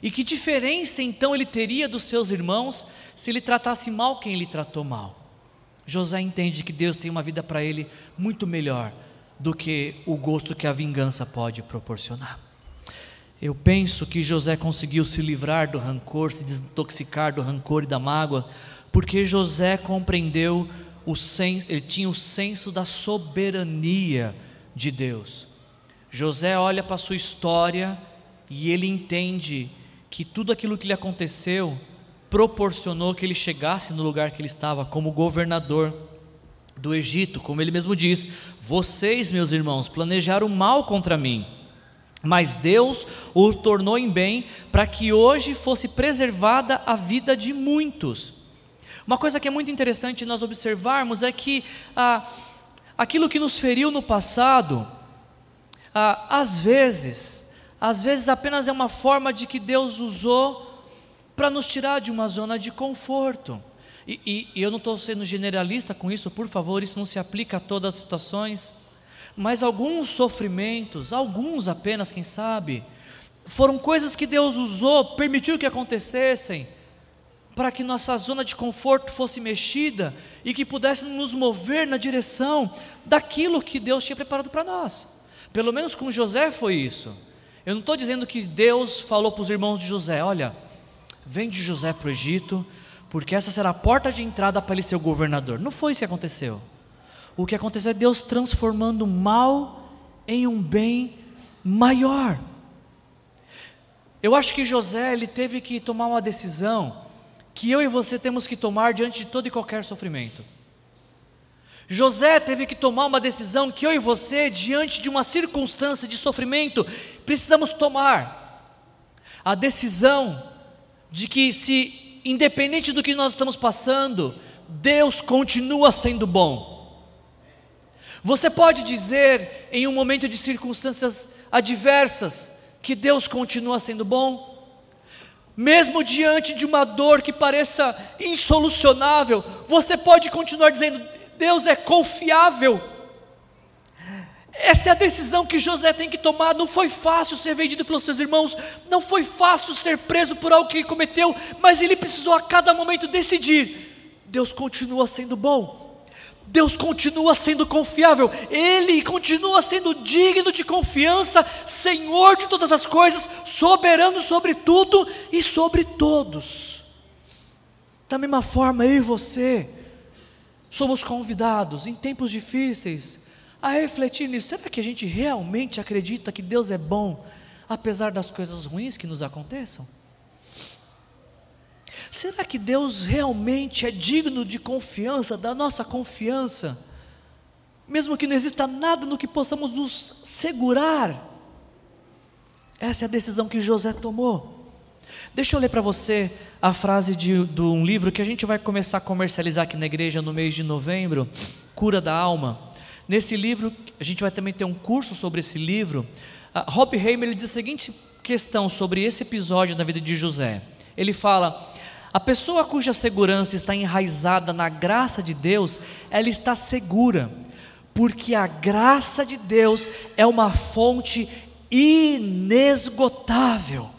Speaker 1: E que diferença então ele teria dos seus irmãos se ele tratasse mal quem ele tratou mal? José entende que Deus tem uma vida para ele muito melhor do que o gosto que a vingança pode proporcionar. Eu penso que José conseguiu se livrar do rancor, se desintoxicar do rancor e da mágoa, porque José compreendeu o senso, ele tinha o senso da soberania de Deus. José olha para a sua história e ele entende que tudo aquilo que lhe aconteceu proporcionou que ele chegasse no lugar que ele estava como governador do Egito, como ele mesmo diz: Vocês, meus irmãos, planejaram mal contra mim, mas Deus o tornou em bem para que hoje fosse preservada a vida de muitos. Uma coisa que é muito interessante nós observarmos é que a, aquilo que nos feriu no passado, ah, às vezes, às vezes apenas é uma forma de que Deus usou para nos tirar de uma zona de conforto. E, e, eu não estou sendo generalista com isso, por favor, isso não se aplica a todas as situações. Mas alguns sofrimentos, alguns apenas, quem sabe, foram coisas que Deus usou, permitiu que acontecessem, para que nossa zona de conforto fosse mexida e que pudéssemos nos mover na direção daquilo que Deus tinha preparado para nós. Pelo menos com José foi isso. Eu não estou dizendo que Deus falou para os irmãos de José: olha, vem de José para o Egito, porque essa será a porta de entrada para ele ser o governador. Não foi isso que aconteceu. O que aconteceu é Deus transformando o mal em um bem maior. Eu acho que José ele teve que tomar uma decisão que eu e você temos que tomar diante de todo e qualquer sofrimento. José teve que tomar uma decisão que eu e você, diante de uma circunstância de sofrimento, precisamos tomar. A decisão de que, se, independente do que nós estamos passando, Deus continua sendo bom. Você pode dizer, em um momento de circunstâncias adversas, que Deus continua sendo bom? Mesmo diante de uma dor que pareça insolucionável, você pode continuar dizendo: Deus é confiável. Essa é a decisão que José tem que tomar. Não foi fácil ser vendido pelos seus irmãos, não foi fácil ser preso por algo que cometeu, mas ele precisou a cada momento decidir: Deus continua sendo bom, Deus continua sendo confiável, Ele continua sendo digno de confiança, Senhor de todas as coisas, soberano sobre tudo e sobre todos. Da mesma forma, eu e você somos convidados em tempos difíceis a refletir nisso. Será que a gente realmente acredita que Deus é bom, apesar das coisas ruins que nos aconteçam? Será que Deus realmente é digno de confiança, da nossa confiança? Mesmo que não exista nada no que possamos nos segurar. Essa é a decisão que José tomou. Deixa eu ler para você a frase de, de, um livro que a gente vai começar a comercializar aqui na igreja no mês de novembro, Cura da Alma. Nesse livro, a gente vai também ter um curso sobre esse livro. Uh, Rob Heimer diz a seguinte questão sobre esse episódio na vida de José. Ele fala: a pessoa cuja segurança está enraizada na graça de Deus, ela está segura, porque a graça de Deus é uma fonte inesgotável.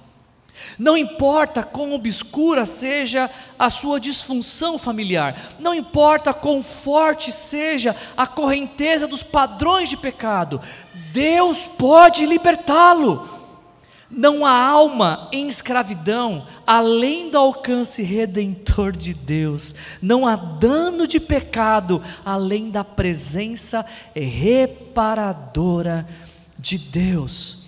Speaker 1: Não importa quão obscura seja a sua disfunção familiar, não importa quão forte seja a correnteza dos padrões de pecado, Deus pode libertá-lo. Não há alma em escravidão além do alcance redentor de Deus. Não há dano de pecado além da presença reparadora de Deus.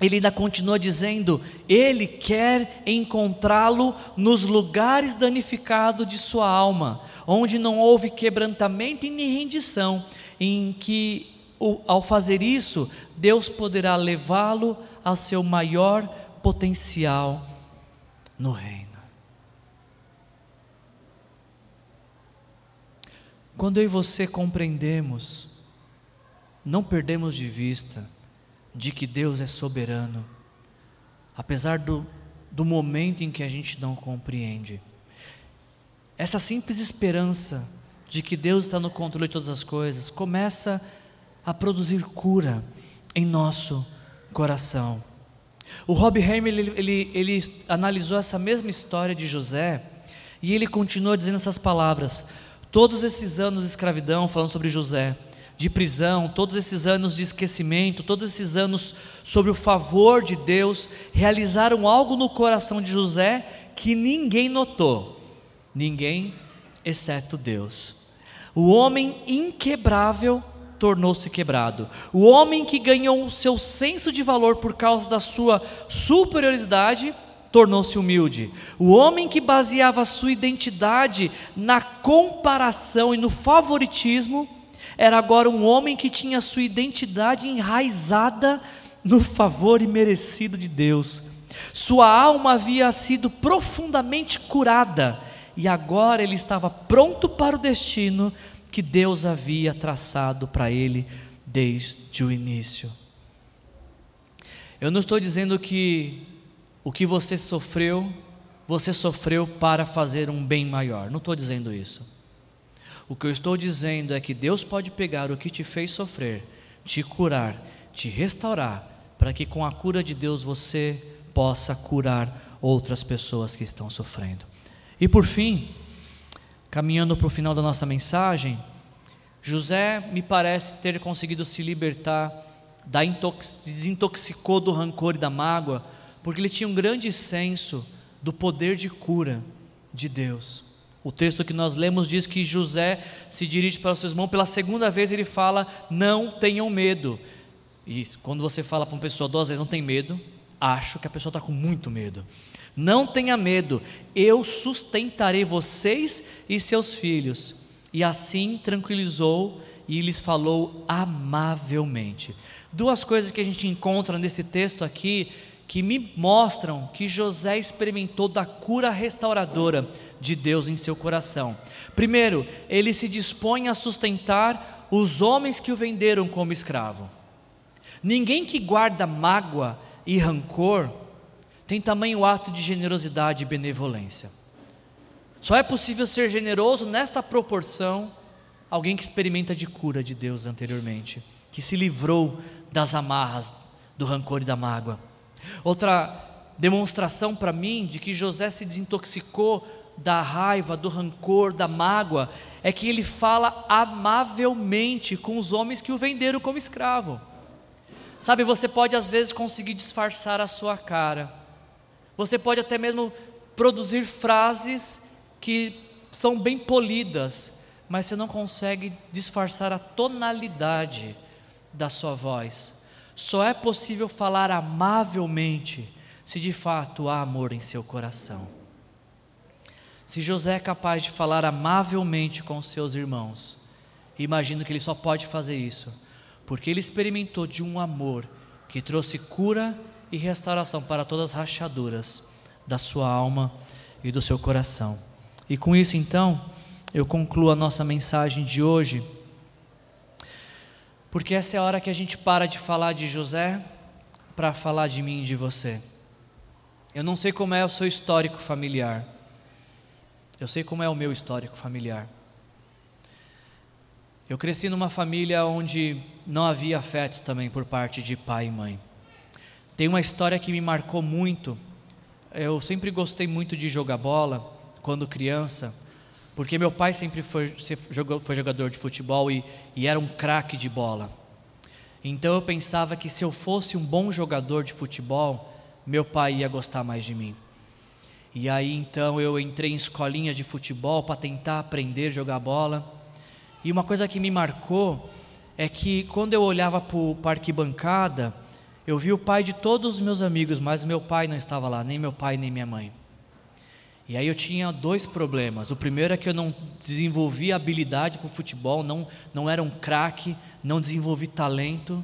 Speaker 1: Ele ainda continua dizendo: Ele quer encontrá-lo nos lugares danificados de sua alma, onde não houve quebrantamento e nem rendição, em que, ao fazer isso, Deus poderá levá-lo ao seu maior potencial no reino. Quando eu e você compreendemos, não perdemos de vista de que Deus é soberano, apesar do, do momento em que a gente não compreende. Essa simples esperança de que Deus está no controle de todas as coisas começa a produzir cura em nosso coração. O Rob Hammer ele, ele, ele analisou essa mesma história de José e ele continua dizendo essas palavras. Todos esses anos de escravidão, falando sobre José, de prisão, todos esses anos de esquecimento, todos esses anos sobre o favor de Deus, realizaram algo no coração de José que ninguém notou, ninguém exceto Deus. O homem inquebrável tornou-se quebrado. O homem que ganhou o seu senso de valor por causa da sua superioridade tornou-se humilde. O homem que baseava sua identidade na comparação e no favoritismo era agora um homem que tinha sua identidade enraizada no favor imerecido de Deus. Sua alma havia sido profundamente curada e agora ele estava pronto para o destino que Deus havia traçado para ele desde o início. Eu não estou dizendo que o que você sofreu, você sofreu para fazer um bem maior. Não estou dizendo isso. O que eu estou dizendo é que Deus pode pegar o que te fez sofrer, te curar, te restaurar, para que com a cura de Deus você possa curar outras pessoas que estão sofrendo. E por fim, caminhando para o final da nossa mensagem, José me parece ter conseguido se libertar, da se desintoxicou do rancor e da mágoa, porque ele tinha um grande senso do poder de cura de Deus. O texto que nós lemos diz que José se dirige para os seus irmãos, pela segunda vez ele fala: Não tenham medo. E quando você fala para uma pessoa duas vezes, não tem medo, acho que a pessoa está com muito medo. Não tenha medo, eu sustentarei vocês e seus filhos. E assim tranquilizou e lhes falou amavelmente. Duas coisas que a gente encontra nesse texto aqui que me mostram que José experimentou da cura restauradora de Deus em seu coração. Primeiro, ele se dispõe a sustentar os homens que o venderam como escravo. Ninguém que guarda mágoa e rancor tem tamanho ato de generosidade e benevolência. Só é possível ser generoso nesta proporção alguém que experimenta de cura de Deus anteriormente, que se livrou das amarras do rancor e da mágoa. Outra demonstração para mim de que José se desintoxicou da raiva, do rancor, da mágoa, é que ele fala amavelmente com os homens que o venderam como escravo. Sabe, você pode às vezes conseguir disfarçar a sua cara, você pode até mesmo produzir frases que são bem polidas, mas você não consegue disfarçar a tonalidade da sua voz. Só é possível falar amavelmente se de fato há amor em seu coração. Se José é capaz de falar amavelmente com seus irmãos, imagino que ele só pode fazer isso porque ele experimentou de um amor que trouxe cura e restauração para todas as rachaduras da sua alma e do seu coração. E com isso, então, eu concluo a nossa mensagem de hoje porque essa é a hora que a gente para de falar de José para falar de mim e de você. Eu não sei como é o seu histórico familiar. Eu sei como é o meu histórico familiar. Eu cresci numa família onde não havia afetos também por parte de pai e mãe. Tem uma história que me marcou muito. Eu sempre gostei muito de jogar bola quando criança porque meu pai sempre foi, foi jogador de futebol e, e era um craque de bola. Então eu pensava que se eu fosse um bom jogador de futebol, meu pai ia gostar mais de mim. E aí então eu entrei em escolinha de futebol para tentar aprender a jogar bola. E uma coisa que me marcou é que quando eu olhava para o parque bancada, eu vi o pai de todos os meus amigos, mas meu pai não estava lá, nem meu pai nem minha mãe. E aí eu tinha dois problemas. O primeiro é que eu não desenvolvi habilidade para o futebol, não, não era um craque, não desenvolvi talento.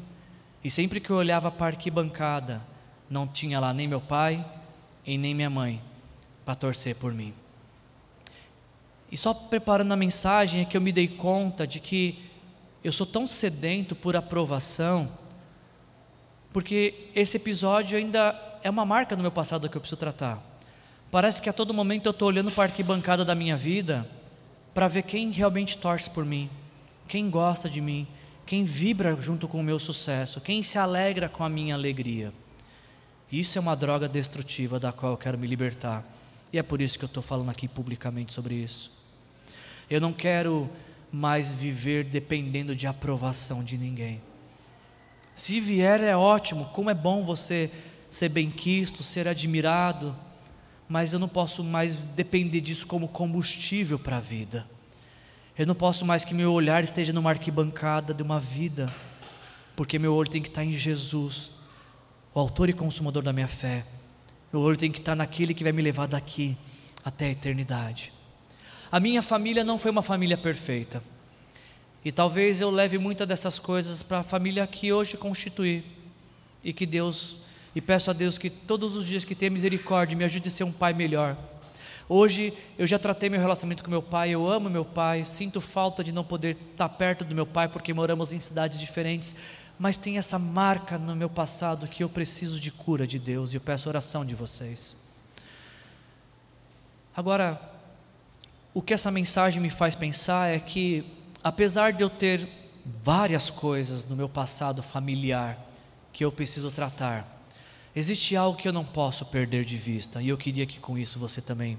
Speaker 1: E sempre que eu olhava para a arquibancada, não tinha lá nem meu pai e nem minha mãe para torcer por mim. E só preparando a mensagem é que eu me dei conta de que eu sou tão sedento por aprovação, porque esse episódio ainda é uma marca no meu passado que eu preciso tratar. Parece que a todo momento eu estou olhando para a arquibancada da minha vida para ver quem realmente torce por mim, quem gosta de mim, quem vibra junto com o meu sucesso, quem se alegra com a minha alegria. Isso é uma droga destrutiva da qual eu quero me libertar. E é por isso que eu estou falando aqui publicamente sobre isso. Eu não quero mais viver dependendo de aprovação de ninguém. Se vier é ótimo, como é bom você ser bem-quisto, ser admirado, mas eu não posso mais depender disso como combustível para a vida. Eu não posso mais que meu olhar esteja numa arquibancada de uma vida, porque meu olho tem que estar em Jesus, o autor e consumador da minha fé. Meu olho tem que estar naquele que vai me levar daqui até a eternidade. A minha família não foi uma família perfeita. E talvez eu leve muitas dessas coisas para a família que hoje constitui. E que Deus e peço a Deus que todos os dias que tenha misericórdia me ajude a ser um pai melhor. Hoje eu já tratei meu relacionamento com meu pai, eu amo meu pai, sinto falta de não poder estar perto do meu pai porque moramos em cidades diferentes, mas tem essa marca no meu passado que eu preciso de cura de Deus e eu peço oração de vocês. Agora, o que essa mensagem me faz pensar é que, apesar de eu ter várias coisas no meu passado familiar que eu preciso tratar, existe algo que eu não posso perder de vista, e eu queria que com isso você também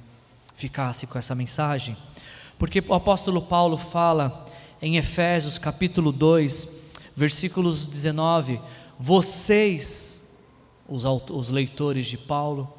Speaker 1: ficasse com essa mensagem, porque o apóstolo Paulo fala em Efésios capítulo 2, versículos 19: Vocês, os, os leitores de Paulo,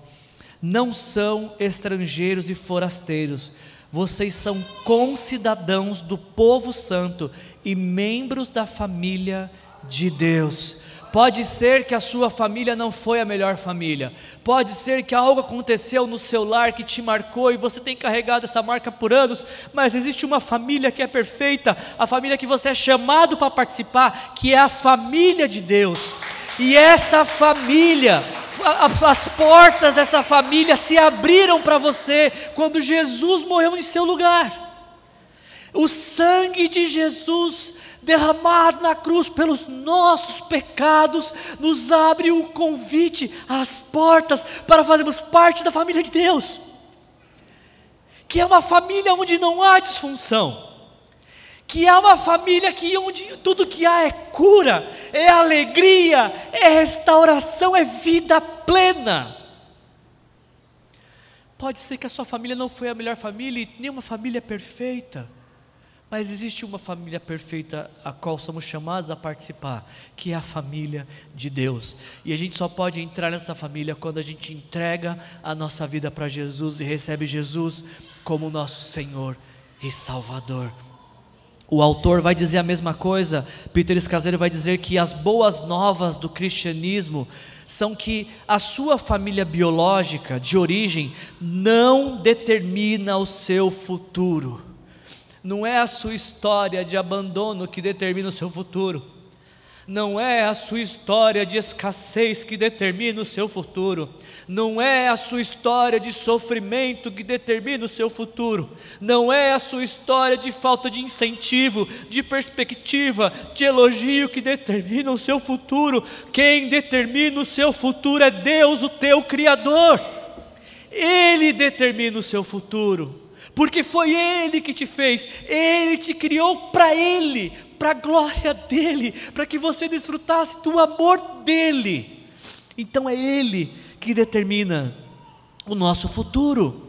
Speaker 1: não são estrangeiros e forasteiros, vocês são concidadãos do povo santo e membros da família de Deus. Pode ser que a sua família não foi a melhor família. Pode ser que algo aconteceu no seu lar que te marcou e você tem carregado essa marca por anos, mas existe uma família que é perfeita, a família que você é chamado para participar, que é a família de Deus. E esta família as portas dessa família se abriram para você quando Jesus morreu em seu lugar. O sangue de Jesus derramado na cruz pelos nossos pecados nos abre o convite, as portas para fazermos parte da família de Deus. Que é uma família onde não há disfunção que é uma família que onde tudo que há é cura, é alegria, é restauração, é vida plena. Pode ser que a sua família não foi a melhor família e nenhuma família é perfeita, mas existe uma família perfeita a qual somos chamados a participar, que é a família de Deus. E a gente só pode entrar nessa família quando a gente entrega a nossa vida para Jesus e recebe Jesus como nosso Senhor e Salvador. O autor vai dizer a mesma coisa, Peter Escaseiro vai dizer que as boas novas do cristianismo são que a sua família biológica de origem não determina o seu futuro. Não é a sua história de abandono que determina o seu futuro não é a sua história de escassez que determina o seu futuro, não é a sua história de sofrimento que determina o seu futuro, não é a sua história de falta de incentivo, de perspectiva, de elogio que determina o seu futuro. Quem determina o seu futuro é Deus, o teu Criador. Ele determina o seu futuro porque foi Ele que te fez, Ele te criou para Ele, para a glória dEle, para que você desfrutasse do amor dEle. Então é Ele que determina o nosso futuro.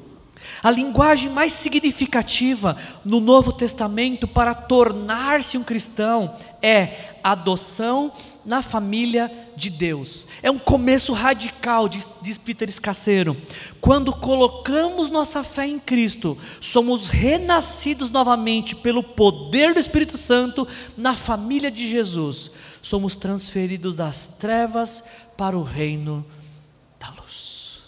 Speaker 1: A linguagem mais significativa no Novo Testamento para tornar-se um cristão é adoção na família de Deus. É um começo radical, diz, diz Peter Escaceiro. Quando colocamos nossa fé em Cristo, somos renascidos novamente pelo poder do Espírito Santo na família de Jesus. Somos transferidos das trevas para o reino da luz.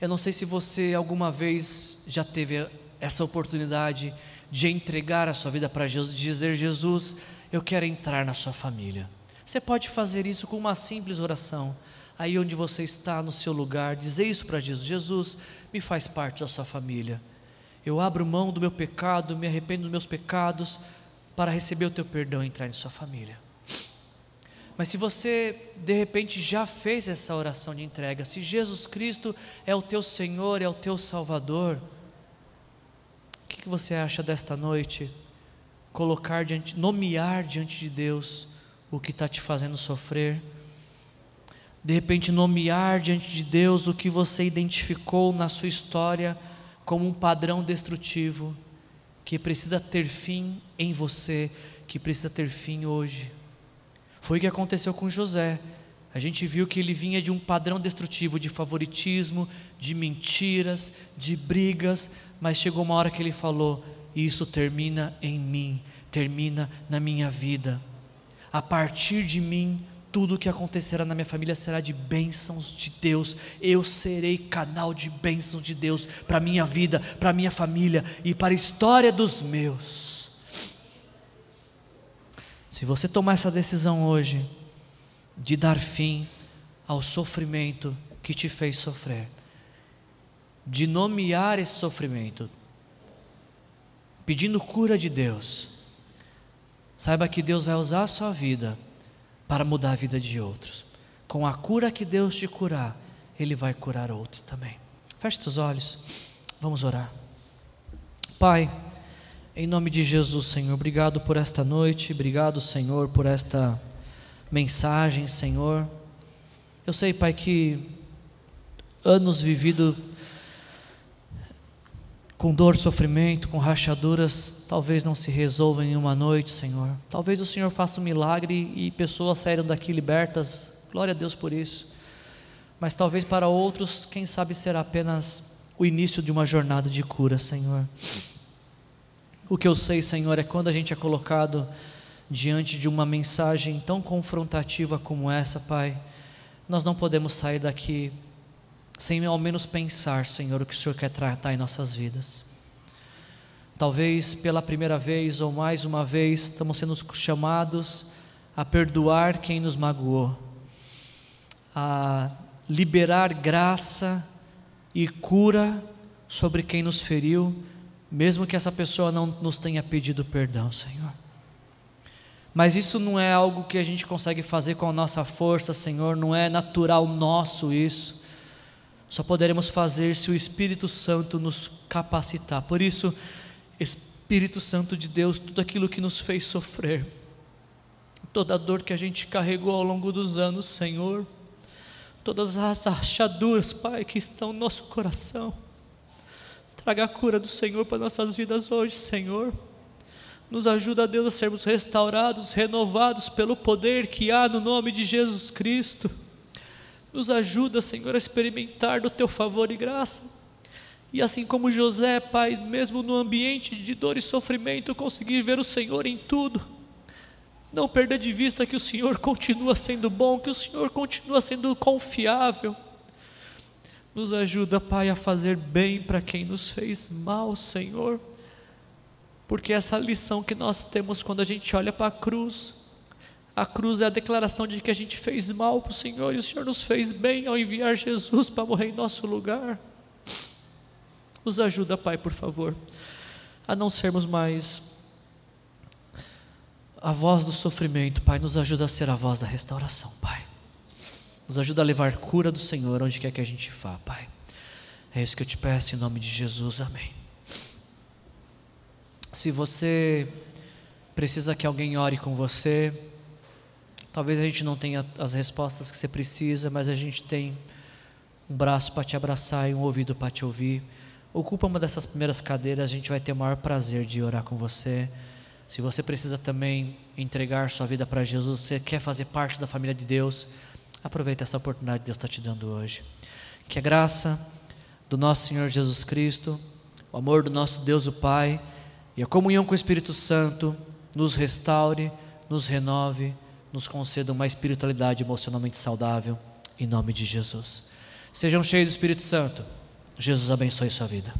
Speaker 1: Eu não sei se você alguma vez já teve essa oportunidade de entregar a sua vida para Jesus, de dizer: Jesus, eu quero entrar na sua família. Você pode fazer isso com uma simples oração. Aí onde você está, no seu lugar, dizer isso para Jesus: Jesus, me faz parte da sua família. Eu abro mão do meu pecado, me arrependo dos meus pecados, para receber o teu perdão e entrar em sua família. Mas se você de repente já fez essa oração de entrega, se Jesus Cristo é o teu Senhor, é o teu Salvador, o que, que você acha desta noite? Colocar diante, nomear diante de Deus o que está te fazendo sofrer. De repente, nomear diante de Deus o que você identificou na sua história como um padrão destrutivo, que precisa ter fim em você, que precisa ter fim hoje. Foi o que aconteceu com José. A gente viu que ele vinha de um padrão destrutivo de favoritismo, de mentiras, de brigas, mas chegou uma hora que ele falou: e isso termina em mim, termina na minha vida. A partir de mim, tudo o que acontecerá na minha família será de bênçãos de Deus. Eu serei canal de bênçãos de Deus para a minha vida, para a minha família e para a história dos meus. Se você tomar essa decisão hoje, de dar fim ao sofrimento que te fez sofrer, de nomear esse sofrimento, pedindo cura de Deus, saiba que Deus vai usar a sua vida para mudar a vida de outros. Com a cura que Deus te curar, Ele vai curar outros também. Feche os olhos, vamos orar. Pai, em nome de Jesus, Senhor, obrigado por esta noite, obrigado, Senhor, por esta mensagem, Senhor. Eu sei, Pai, que anos vividos com dor, sofrimento, com rachaduras, talvez não se resolvam em uma noite, Senhor. Talvez o Senhor faça um milagre e pessoas saíram daqui libertas. Glória a Deus por isso. Mas talvez para outros, quem sabe será apenas o início de uma jornada de cura, Senhor. O que eu sei, Senhor, é quando a gente é colocado diante de uma mensagem tão confrontativa como essa, Pai, nós não podemos sair daqui sem ao menos pensar, Senhor, o que o Senhor quer tratar em nossas vidas. Talvez pela primeira vez ou mais uma vez estamos sendo chamados a perdoar quem nos magoou, a liberar graça e cura sobre quem nos feriu, mesmo que essa pessoa não nos tenha pedido perdão, Senhor. Mas isso não é algo que a gente consegue fazer com a nossa força, Senhor, não é natural nosso isso só poderemos fazer se o Espírito Santo nos capacitar. Por isso, Espírito Santo de Deus, tudo aquilo que nos fez sofrer, toda a dor que a gente carregou ao longo dos anos, Senhor, todas as achaduras, Pai, que estão no nosso coração, traga a cura do Senhor para nossas vidas hoje, Senhor. Nos ajuda, Deus, a sermos restaurados, renovados pelo poder que há no nome de Jesus Cristo. Nos ajuda, Senhor, a experimentar do teu favor e graça. E assim como José, Pai, mesmo no ambiente de dor e sofrimento, conseguir ver o Senhor em tudo. Não perder de vista que o Senhor continua sendo bom, que o Senhor continua sendo confiável. Nos ajuda, Pai, a fazer bem para quem nos fez mal, Senhor. Porque essa lição que nós temos quando a gente olha para a cruz, a cruz é a declaração de que a gente fez mal para o Senhor e o Senhor nos fez bem ao enviar Jesus para morrer em nosso lugar. Nos ajuda, Pai, por favor, a não sermos mais a voz do sofrimento, Pai, nos ajuda a ser a voz da restauração, Pai. Nos ajuda a levar cura do Senhor onde quer que a gente vá, Pai. É isso que eu te peço em nome de Jesus, amém. Se você precisa que alguém ore com você, Talvez a gente não tenha as respostas que você precisa, mas a gente tem um braço para te abraçar e um ouvido para te ouvir. Ocupa uma dessas primeiras cadeiras, a gente vai ter o maior prazer de orar com você. Se você precisa também entregar sua vida para Jesus, você quer fazer parte da família de Deus, aproveita essa oportunidade que Deus está te dando hoje. Que a graça do nosso Senhor Jesus Cristo, o amor do nosso Deus o Pai e a comunhão com o Espírito Santo nos restaure, nos renove nos conceda uma espiritualidade emocionalmente saudável, em nome de Jesus. Sejam cheios do Espírito Santo. Jesus abençoe sua vida.